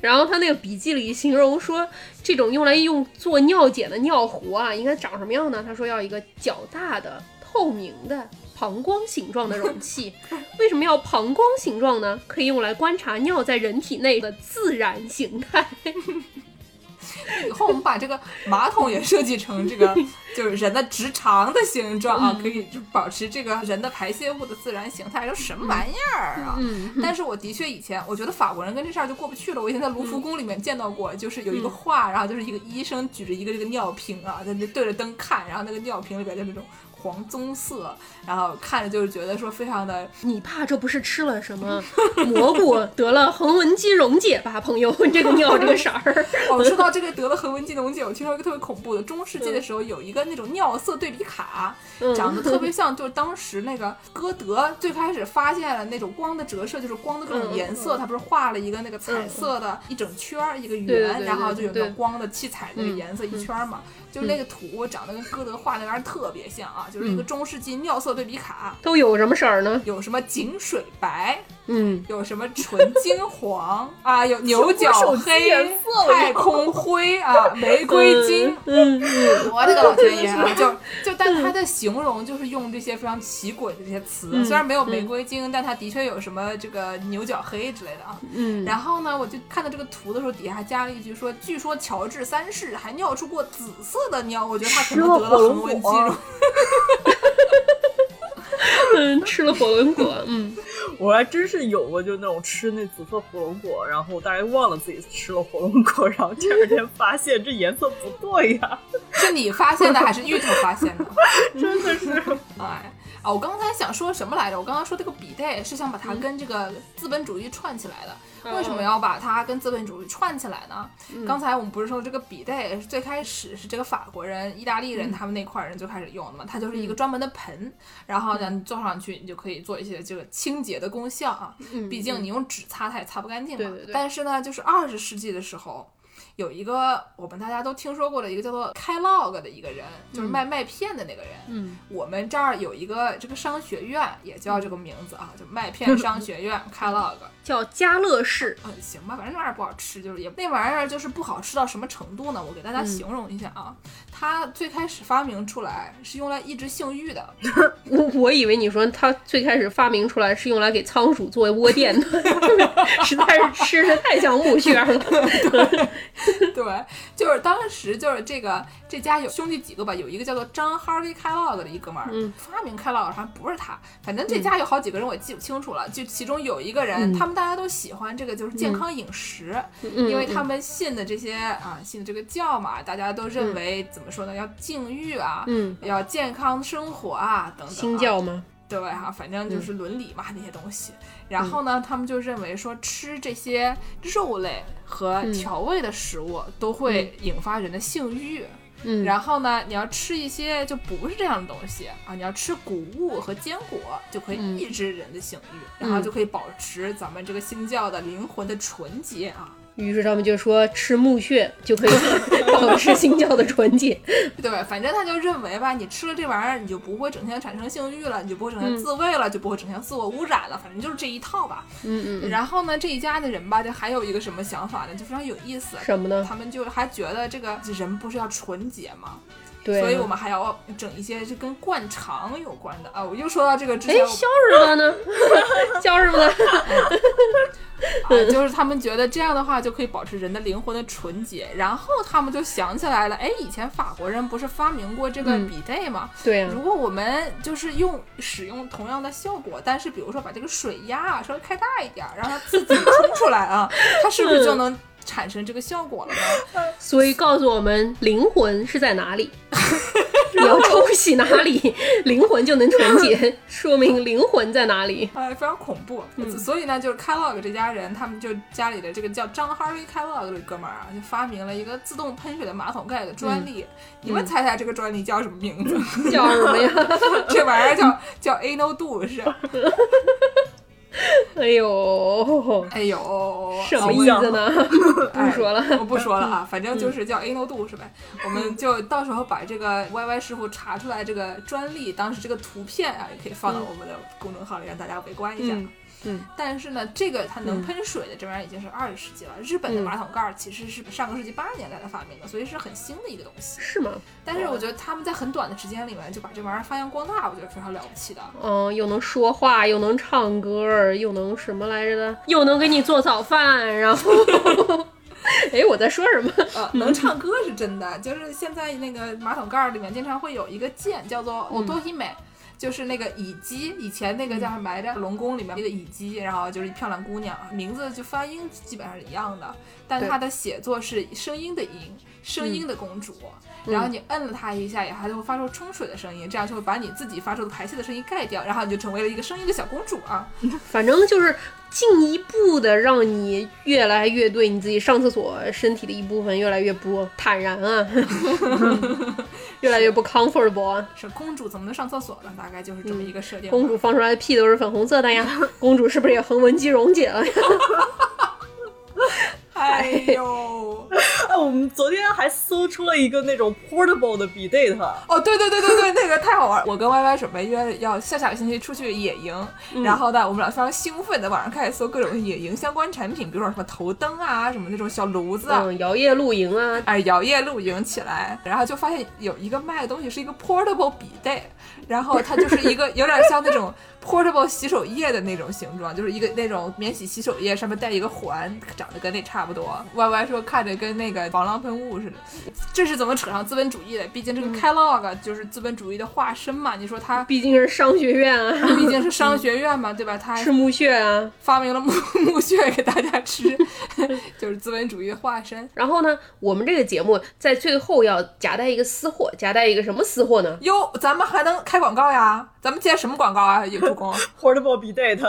然后他那个笔记里形容说，这种用来用做尿检的尿壶啊，应该长什么样呢？他说要一个较大的、透明的膀胱形状的容器。为什么要膀胱形状呢？可以用来观察尿在人体内的自然形态。以后我们把这个马桶也设计成这个，就是人的直肠的形状啊，可以就保持这个人的排泄物的自然形态。这什么玩意儿啊？但是我的确以前我觉得法国人跟这事儿就过不去了。我以前在卢浮宫里面见到过，就是有一个画，然后就是一个医生举着一个这个尿瓶啊，在那对着灯看，然后那个尿瓶里边就那种。黄棕色，然后看着就是觉得说非常的，你怕这不是吃了什么蘑菇得了横纹肌溶解吧，朋友？这个尿这个色儿。哦，说到这个 得了横纹肌溶解，我听说一个特别恐怖的，中世纪的时候有一个那种尿色对比卡，长得特别 像，就是当时那个歌德最开始发现了那种光的折射，就是光的各种颜色，他不是画了一个那个彩色的一整圈儿一个圆，然后就有那光的七彩那个颜色一圈嘛。就那个图长得跟歌德画那玩意儿特别像啊，就是一个中世纪尿色对比卡。都有什么色儿呢？有什么井水白，嗯，有什么纯金黄 啊，有牛角黑、太空灰啊，玫瑰金。嗯，我的个老天爷啊！就就，但它的形容就是用这些非常奇诡的这些词，虽然没有玫瑰金，但它的确有什么这个牛角黑之类的啊。嗯，然后呢，我就看到这个图的时候，底下还加了一句说，据说乔治三世还尿出过紫色。的尿，我觉得他可能得了横纹肌肉。嗯，吃了火龙果。嗯，我还真是有过，就那种吃那紫色火龙果，然后大概忘了自己吃了火龙果，然后第二天发现这颜色不对呀，是你发现的还是芋头发现的？真的是，哎。啊，我刚才想说什么来着？我刚刚说这个比代是想把它跟这个资本主义串起来的。为什么要把它跟资本主义串起来呢？刚才我们不是说这个比代最开始是这个法国人、意大利人他们那块人最开始用的嘛？它就是一个专门的盆，然后呢你坐上去，你就可以做一些这个清洁的功效啊。毕竟你用纸擦它也擦不干净嘛。但是呢，就是二十世纪的时候。有一个我们大家都听说过的一个叫做开 log 的一个人，就是卖麦片的那个人。嗯，我们这儿有一个这个商学院，也叫这个名字啊，就麦 片商学院开 log。叫家乐氏，嗯，行吧，反正那玩意儿不好吃，就是也那玩意儿就是不好吃到什么程度呢？我给大家形容一下啊，它最开始发明出来是用来抑制性欲的。我我以为你说它最开始发明出来是用来给仓鼠作为窝垫的，实在是吃的太像木屑了。对，就是当时就是这个这家有兄弟几个吧，有一个叫做张 Harvey Kellogg 的一哥们儿，发明 Kellogg 好像不是他，反正这家有好几个人我记不清楚了，就其中有一个人他们。大家都喜欢这个，就是健康饮食，因为他们信的这些啊，信的这个教嘛，大家都认为怎么说呢？要禁欲啊，嗯，要健康生活啊，等等。新教吗？对哈，反正就是伦理嘛那些东西。然后呢，他们就认为说吃这些肉类和调味的食物都会引发人的性欲。嗯，然后呢，你要吃一些就不是这样的东西啊，你要吃谷物和坚果，就可以抑制人的性欲，然后就可以保持咱们这个新教的灵魂的纯洁啊。于是他们就说吃木屑就可以 保持心教的纯洁，对，反正他就认为吧，你吃了这玩意儿，你就不会整天产生性欲了，你就不会整天自慰了，就不会整天自我污染了，反正就是这一套吧。嗯嗯。然后呢，这一家的人吧，就还有一个什么想法呢？就非常有意思。什么呢？他们就还觉得这个人不是要纯洁吗？对。所以我们还要整一些就跟灌肠有关的啊！我又说到这个之前，哎，肖日么呢？肖日么？啊，就是他们觉得这样的话就可以保持人的灵魂的纯洁，然后他们就想起来了，哎，以前法国人不是发明过这个比袋吗？对如果我们就是用使用同样的效果，但是比如说把这个水压啊稍微开大一点，让它自己冲出来啊，它是不是就能？产生这个效果了呢？所以告诉我们灵魂是在哪里？你要冲洗哪里，灵魂就能纯洁，说明灵魂在哪里？哎，非常恐怖。所以呢，就是 Kellogg 这家人，他们就家里的这个叫张 Harvey Kellogg 这哥们儿啊，就发明了一个自动喷水的马桶盖的专利。你们猜猜这个专利叫什么名字？叫什么呀？这玩意儿叫叫 Anal Douche。哎呦，哎呦，什么意思呢？不说了，我不说了啊，反正就是叫 A No do 是呗。我们就到时候把这个 Y Y 师傅查出来这个专利，当时这个图片啊，也可以放到我们的公众号里，让大家围观一下。嗯，但是呢，这个它能喷水的这玩意儿已经是二十世纪了。日本的马桶盖其实是上个世纪八十年代的发明的，所以是很新的一个东西。是吗？但是我觉得他们在很短的时间里面就把这玩意儿发扬光大，我觉得非常了不起的。嗯，又能说话，又能唱歌，又能什么来着的？又能给你做早饭，然后，哎，我在说什么？呃，能唱歌是真的，就是现在那个马桶盖里面经常会有一个键，叫做 “otohime”。就是那个乙姬，以前那个叫什么来着？龙宫里面那个乙姬，然后就是一漂亮姑娘，名字就发音基本上是一样的，但她的写作是声音的音，声音的公主。然后你摁了她一下，以后，她就会发出冲水的声音，这样就会把你自己发出的排泄的声音盖掉，然后你就成为了一个声音的小公主啊。反正就是进一步的让你越来越对你自己上厕所身体的一部分越来越不坦然啊。越来越不 comfortable 啊！是公主怎么能上厕所呢？大概就是这么一个设定。公主放出来的屁都是粉红色的呀！公主是不是也横纹肌溶解了呀？哎呦！哎，我们昨天还搜出了一个那种 portable 的笔 date。哦，对对对对对，那个太好玩！我跟 Y Y 准备约要下下个星期出去野营，然后呢，我们俩非常兴奋的网上开始搜各种野营相关产品，比如说什么头灯啊，什么那种小炉子啊，摇曳露营啊，哎，摇曳露营起来，然后就发现有一个卖的东西是一个 portable 笔袋，然后它就是一个 有点像那种 portable 洗手液的那种形状，就是一个那种免洗洗手液，上面带一个环，长得跟那差不多。Y Y 说看着跟那个防狼喷雾似的，这是怎么扯上资本主义的？毕竟这个 Kellogg 就是资本主义的化身嘛。你说它毕竟是商学院啊，毕竟是商学院嘛，对吧？它吃木屑啊，发明了木木屑给大家吃，就是资本主义的化身。然后呢，我们这个节目在最后要夹带一个私货，夹带一个什么私货呢？哟，咱们还能开广告呀？咱们接什么广告啊？有助攻 Portable b i date，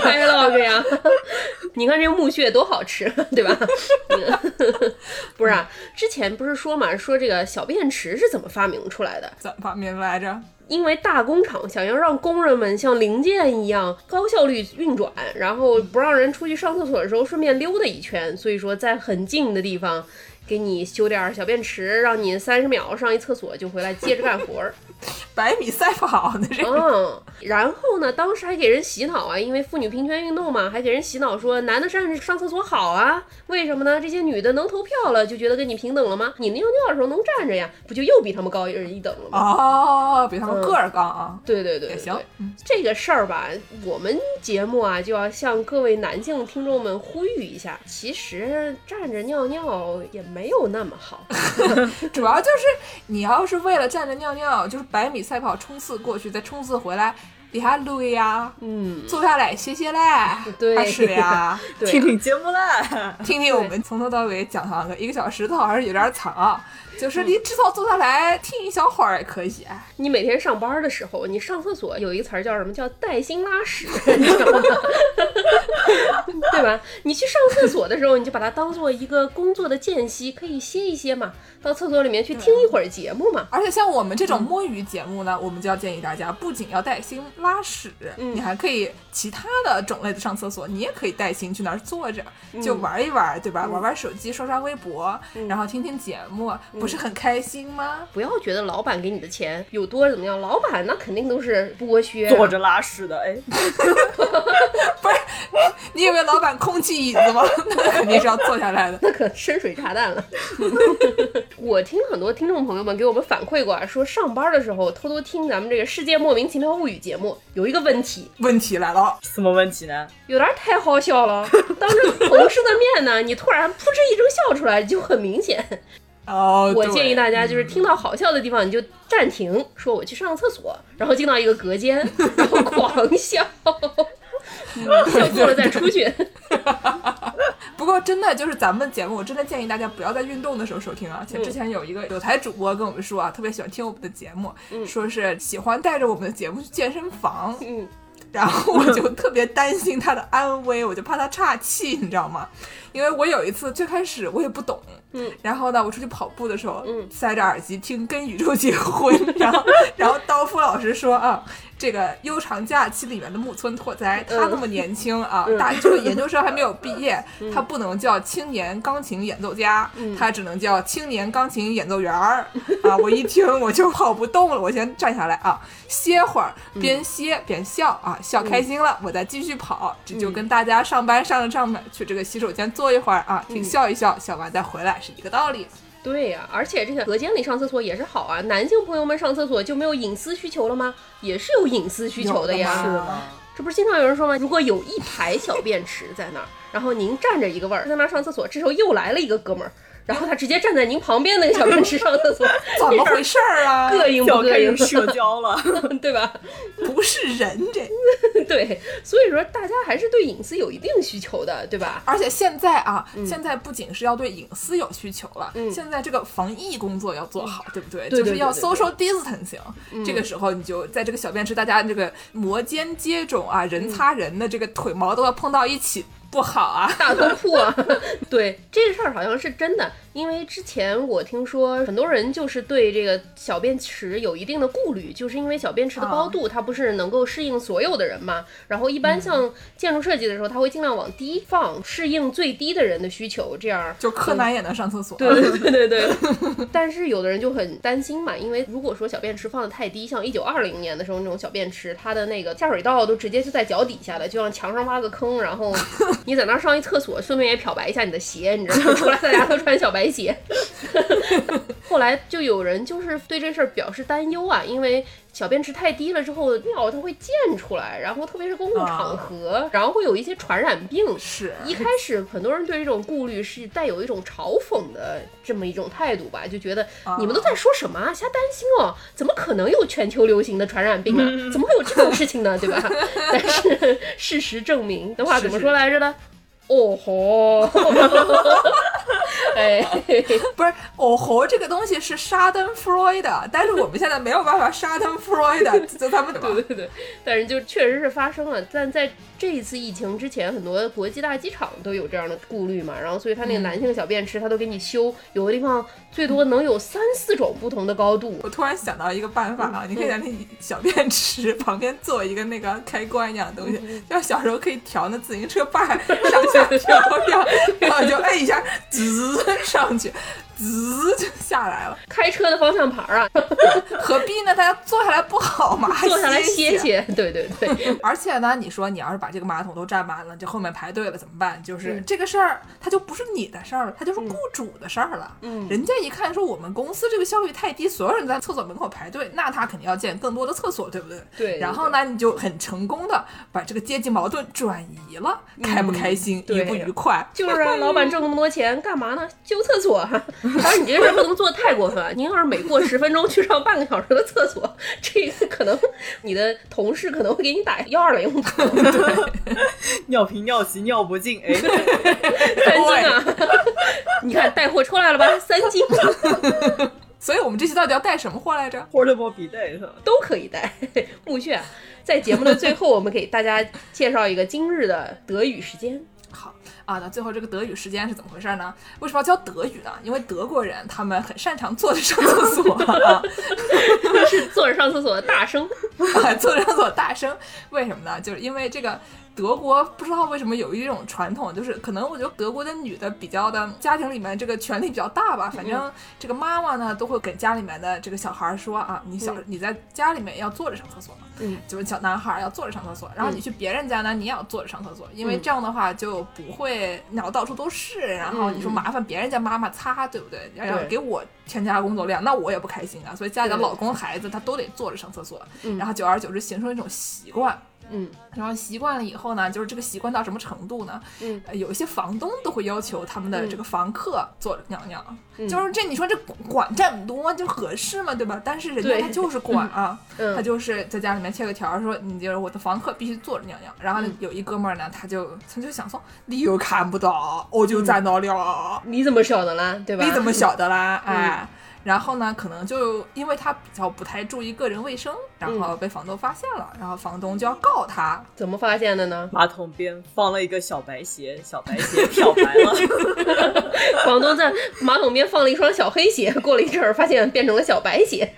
开了个呀！你看这个木屑多好吃，对吧？不是啊，之前不是说嘛，说这个小便池是怎么发明出来的？怎么发明来着？因为大工厂想要让工人们像零件一样高效率运转，然后不让人出去上厕所的时候顺便溜达一圈，所以说在很近的地方给你修点小便池，让你三十秒上一厕所就回来接着干活儿。百米赛跑呢？这嗯，然后呢，当时还给人洗脑啊，因为妇女平权运动嘛，还给人洗脑说男的站着上厕所好啊，为什么呢？这些女的能投票了，就觉得跟你平等了吗？你尿尿的时候能站着呀，不就又比他们高人一等了吗？哦，比他们个儿高啊。对对对，也行这个事儿吧，我们节目啊就要向各位男性听众们呼吁一下，其实站着尿尿也没有那么好。主要就是你要是为了站着尿尿，就是百米赛跑冲刺过去，再冲刺回来，你还累呀？嗯，坐下来歇歇嘞，对还是呀？对听听节目嘞。听听我们从头到尾讲堂个一个小时头，还是有点长啊。就是你至少坐下来听一小会儿也可以。你每天上班的时候，你上厕所有一个词儿叫什么？叫带薪拉屎，你知道吗？对吧？你去上厕所的时候，你就把它当做一个工作的间隙，可以歇一歇嘛，到厕所里面去听一会儿节目嘛。而且像我们这种摸鱼节目呢，我们就要建议大家，不仅要带薪拉屎，嗯你还可以其他的种类的上厕所，你也可以带薪去那儿坐着，就玩一玩，对吧？玩玩手机，刷刷微博，然后听听节目，不是很开心吗？不要觉得老板给你的钱有多怎么样，老板那肯定都是剥削啊、坐着拉屎的，哎，不是，你以为老板空气椅子吗？那肯定是要坐下来的。那可深水炸弹了。我听很多听众朋友们给我们反馈过啊，说上班的时候偷偷听咱们这个《世界莫名其妙物语》节目，有一个问题，问题来了，什么问题呢？有点太好笑了。当着同事的面呢，你突然扑哧一声笑出来，就很明显。哦，我建议大家就是听到好笑的地方，你就暂停，说我去上个厕所，然后进到一个隔间，然后狂笑，嗯笑够了再出去。不过真的就是咱们节目，我真的建议大家不要在运动的时候收听啊。且之前有一个有台主播跟我们说啊，特别喜欢听我们的节目，说是喜欢带着我们的节目去健身房，嗯，然后我就特别担心他的安危，我就怕他岔气，你知道吗？因为我有一次最开始我也不懂，嗯，然后呢，我出去跑步的时候，嗯。塞着耳机听《跟宇宙结婚》，然后然后刀锋老师说啊，这个《悠长假期》里面的木村拓哉，他那么年轻啊，嗯。大这个研究生还没有毕业，他不能叫青年钢琴演奏家，嗯。他只能叫青年钢琴演奏员儿。啊！我一听我就跑不动了，我先站下来啊，歇会儿，嗯。边歇边笑啊，笑开心了，我再继续跑，这就跟大家上班上着上班去这个洗手间坐一会儿啊，嗯。听笑一笑，笑完再回来是一个道理。对呀、而且这个隔间里上厕所也是好啊。男性朋友们上厕所就没有隐私需求了吗？也是有隐私需求的呀。是的嘛吗？这不是经常有人说吗？如果有一排小便池在那儿，然后您站着一个位儿在那儿上厕所，这时候又来了一个哥们儿，然后他直接站在您旁边那个小便池上厕所，怎么回事儿啊？膈应不要开膈应始？社交了，对吧？不是人这。对，所以说大家还是对隐私有一定需求的，对吧？而且现在啊，现在不仅是要对隐私有需求了，嗯现在这个防疫工作要做好，对不对？对对就是要 social distancing。这个时候你就在这个小便池，大家这个摩肩接踵啊，人擦人的这个腿毛都要碰到一起，不好啊。大通铺啊，对这个事儿好像是真的，因为之前我听说很多人就是对这个小便池有一定的顾虑，就是因为小便池的高度它不是能够适应所有的人嘛，然后一般像建筑设计的时候，它会尽量往低放，适应最低的人的需求，这样就柯南也能上厕所，对对对 对。对，但是有的人就很担心嘛，因为如果说小便池放的太低，像一九二零年的时候那种小便池，它的那个下水道都直接就在脚底下的，就像墙上挖个坑，然后 你在那儿上一厕所，顺便也漂白一下你的鞋，你知道吗？出来大家都穿小白鞋。后来就有人就是对这事儿表示担忧啊，因为小便池太低了之后，尿它会溅出来，然后特别是公共场合，然后会有一些传染病。是一开始很多人对这种顾虑是带有一种嘲讽的这么一种态度吧，就觉得你们都在说什么啊，瞎担心哦，怎么可能有全球流行的传染病啊？怎么会有这种事情呢？对吧？但是事实证明，的话怎么说来着呢？哦吼，哎，不是哦吼，这个东西是沙登弗洛伊的，但是我们现在没有办法沙登弗洛伊 的，就他们对对对，但是就确实是发生了。但在这一次疫情之前，很多国际大机场都有这样的顾虑嘛，然后所以他那个男性小便池，他都给你修，有的地方最多能有三四种不同的高度。我突然想到一个办法啊，你可以在那小便池旁边做一个那个开关一样的东西，像小时候可以调那自行车把上下调一样，然后就摁一下，滋上去。滋就下来了，开车的方向盘啊，何必呢？大家坐下来不好吗？坐下来歇歇，对对对。而且呢，你说你要是把这个马桶都占满了，就后面排队了怎么办？就是这个事儿，它就不是你的事儿了，它就是雇主的事儿了。嗯，人家一看说我们公司这个效率太低，所有人在厕所门口排队，那他肯定要建更多的厕所，对不对？对。然后呢，你就很成功的把这个阶级矛盾转移了，开不开心，愉不愉快？就是啊，老板挣那么多钱干嘛呢？修厕所。当 然，你这事儿不能做的太过分。您要是每过十分钟去上半个小时的厕所，这个可能你的同事可能会给你打幺二零。尿频尿急尿不尽，哎，三斤啊！你看带货出来了吧？三斤。所以我们这期到底要带什么货来着？Portable 笔袋都可以带。木屑，在节目的最后，我们给大家介绍一个今日的德语时间。好。啊，那最后这个德语时间是怎么回事呢？为什么要教德语呢？因为德国人他们很擅长坐着上厕所，是坐着上厕所的大声，坐着上厕所大声。为什么呢？就是因为这个德国不知道为什么有一种传统，就是可能我觉得德国的女的比较的家庭里面这个权力比较大吧。反正这个妈妈呢都会给家里面的这个小孩说啊，你小你在家里面要坐着上厕所。嗯，就是小男孩要坐着上厕所，然后你去别人家呢，你也要坐着上厕所，因为这样的话就不会尿到处都是。然后你说麻烦别人家妈妈擦，对不对？然后给我添加工作量，那我也不开心啊。所以家里的老公孩子他都得坐着上厕所，然后久而久之形成一种习惯。嗯，然后习惯了以后呢，就是这个习惯到什么程度呢？嗯，有一些房东都会要求他们的这个房客坐着尿尿，就是这你说这管这么多就合适吗？对吧？但是人家他就是管啊，他就是在家里面贴个条说，你就是我的房客必须坐着尿尿。然后有一哥们儿呢，他就他就想说，你又看不到，我就在那了，你怎么晓得啦？对吧？你怎么晓得啦？哎。然后呢，可能就因为他比较不太注意个人卫生，然后被房东发现了，然后房东就要告他。怎么发现的呢？马桶边放了一个小白鞋，小白鞋漂白了。房东在马桶边放了一双小黑鞋，过了一阵儿发现变成了小白鞋。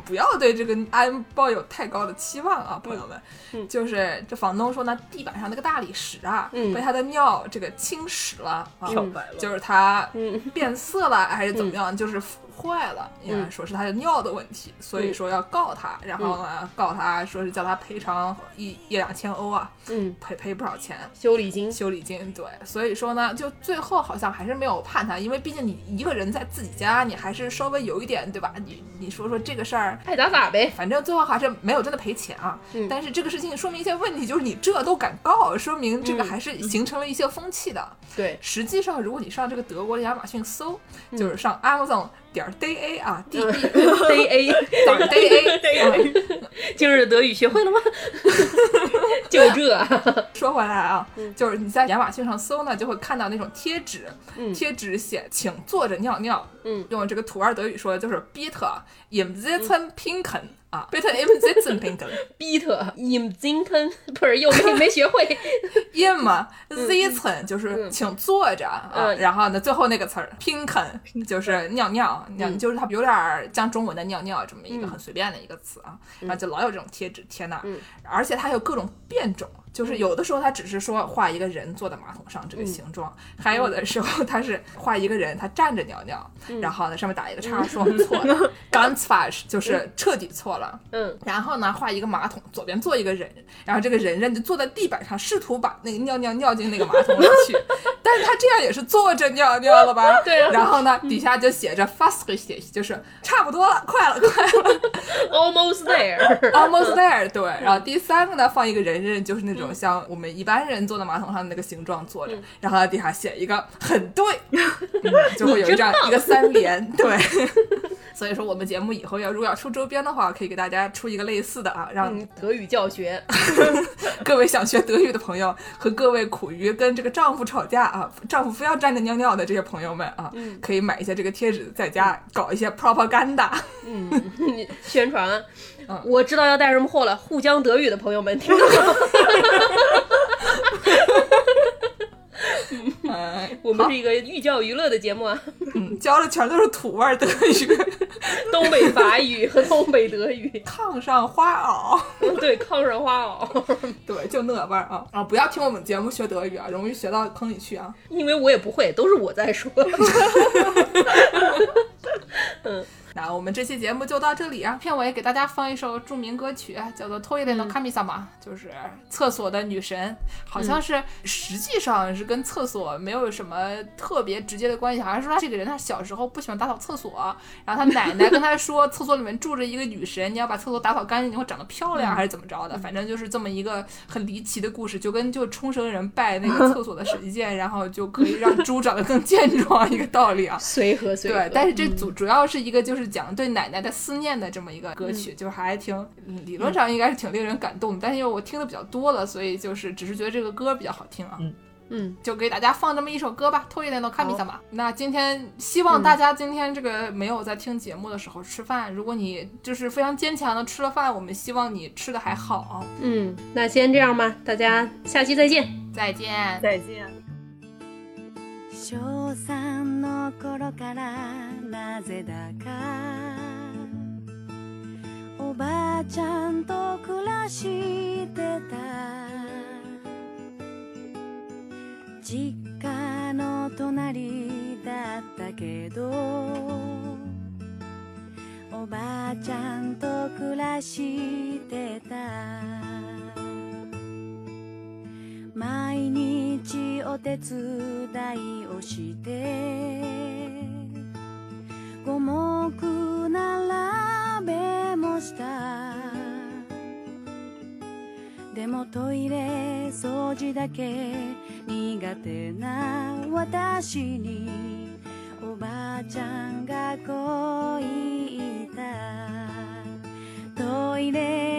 不要对这个安抱有太高的期望啊，朋友们。就是这房东说呢，地板上那个大理石啊，被他的尿这个侵蚀了，漂白了，就是它变色了还是怎么样，就是。坏了，因为说是他的尿的问题，所以说要告他，然后呢告他说是叫他赔偿一一两千欧啊，嗯，赔赔不少钱，修理金，修理金，对，所以说呢，就最后好像还是没有判他，因为毕竟你一个人在自己家，你还是稍微有一点，对吧？你你说说这个事儿，爱咋咋呗，反正最后还是没有真的赔钱啊。但是这个事情说明一些问题，就是你这都敢告，说明这个还是形成了一些风气的。对，实际上如果你上这个德国的亚马逊搜，就是上 Amazon。点 day 啊，d day a，点 day day a，今日德语学会了吗？就这。说回来啊，就是你在亚马逊上搜呢，就会看到那种贴纸，贴纸写请坐着尿尿，嗯，用这个土二德语说就是 bitte im sitzen pinken。啊，bitte im sitzen pinkeln，bitte im sitzen，不是又没没学会，im sitzen 就是请坐着啊，然后呢，最后那个词儿 pinken 就是尿尿，尿就是它有点像中文的尿尿这么一个很随便的一个词啊，然后就老有这种贴纸贴那，而且它有各种变种。就是有的时候他只是说画一个人坐在马桶上这个形状，还有的时候他是画一个人他站着尿尿，然后呢上面打一个叉说错了，ganz falsch 就是彻底错了。嗯，然后呢画一个马桶，左边坐一个人，然后这个人人就坐在地板上，试图把那个尿尿尿进那个马桶里去，但是他这样也是坐着尿尿了吧？对啊然后呢，底下就写着 fast r i c h 就是差不多了，快了，快了 Almost there。，almost there。对，然后第三个呢，放一个人人，就是那种像我们一般人坐在马桶上的那个形状坐着，然后在底下写一个很对，嗯就会有这样一个三连，对。所以说，我们节目以后要如果要出周边的话，可以给大家出一个类似的啊，让嗯，德语教学，各位想学德语的朋友和各位苦于跟这个丈夫吵架啊，丈夫非要站着尿尿的这些朋友们啊，可以买一些这个贴纸，在家搞一些 propaganda。嗯，宣传啊嗯。我知道要带什么货了，沪江德语的朋友们听到了，哎，我们是一个寓教于乐的节目啊，嗯，教的全都是土味儿德语，东北法语和东北德语，炕上花袄，对，炕上花袄，对，就那味儿啊。啊！不要听我们节目学德语啊，容易学到坑里去啊。因为我也不会，都是我在说。那我们这期节目就到这里啊，片尾给大家放一首著名歌曲，叫做《Toilet no Kami sama》，就是厕所的女神，好像是、实际上是跟厕所没有什么特别直接的关系，好像是说他这个人他小时候不喜欢打扫厕所，然后他奶奶跟他说厕所里面住着一个女神，你要把厕所打扫干净，你会长得漂亮，还是怎么着的？反正就是这么一个很离奇的故事，就跟就冲绳人拜那个厕所的神仙，然后就可以让猪长得更健壮一个道理啊。随和随和，对，但是这主主要是一个就是讲对奶奶的思念的这么一个歌曲，就是还挺嗯理论上应该是挺令人感动的，但是因为我听的比较多了，所以就是只是觉得这个歌比较好听啊。嗯嗯，就给大家放这么一首歌吧，《托一点的看比萨玛》。那今天希望大家今天这个没有在听节目的时候吃饭，如果你就是非常坚强的吃了饭，我们希望你吃的还好啊。嗯，那先这样吧，大家下期再见。再见。再见。小三の頃からなぜだかおばあちゃんと暮らしてた。実家の隣だったけどおばあちゃんと暮らしてた。毎日お手伝いをして五目並べもした。でもトイレ掃除だけ苦手な私におばあちゃんがこう言った。トイレ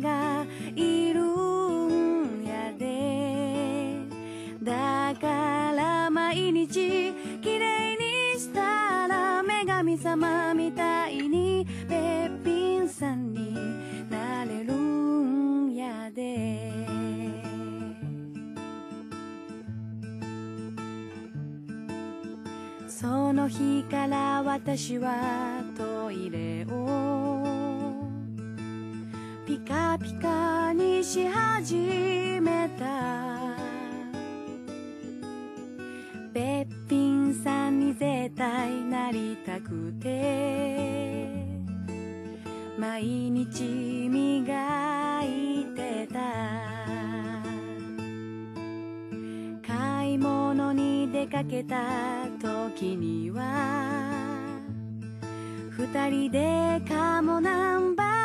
がいるんやで。だから毎日綺麗にしたら女神様みたいにべっぴんさんになれるんやで。その日から私はトイレをカピカにし始めた。べっぴんさんに絶対なりたくて。毎日磨いてた。買い物に出かけた時には。二人でカモナンバー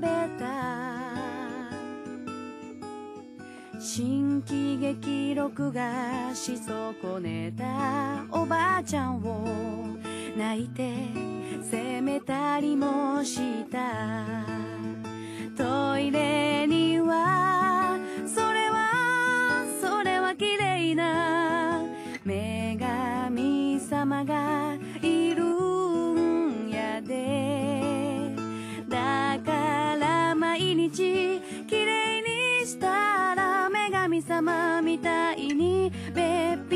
べた。新喜劇録画し損ねた。おばあちゃんを泣いて責めたりもした。トイレにはそれはそれは綺麗な女神様が毎日綺麗にしたら女神様みたいにべっぴ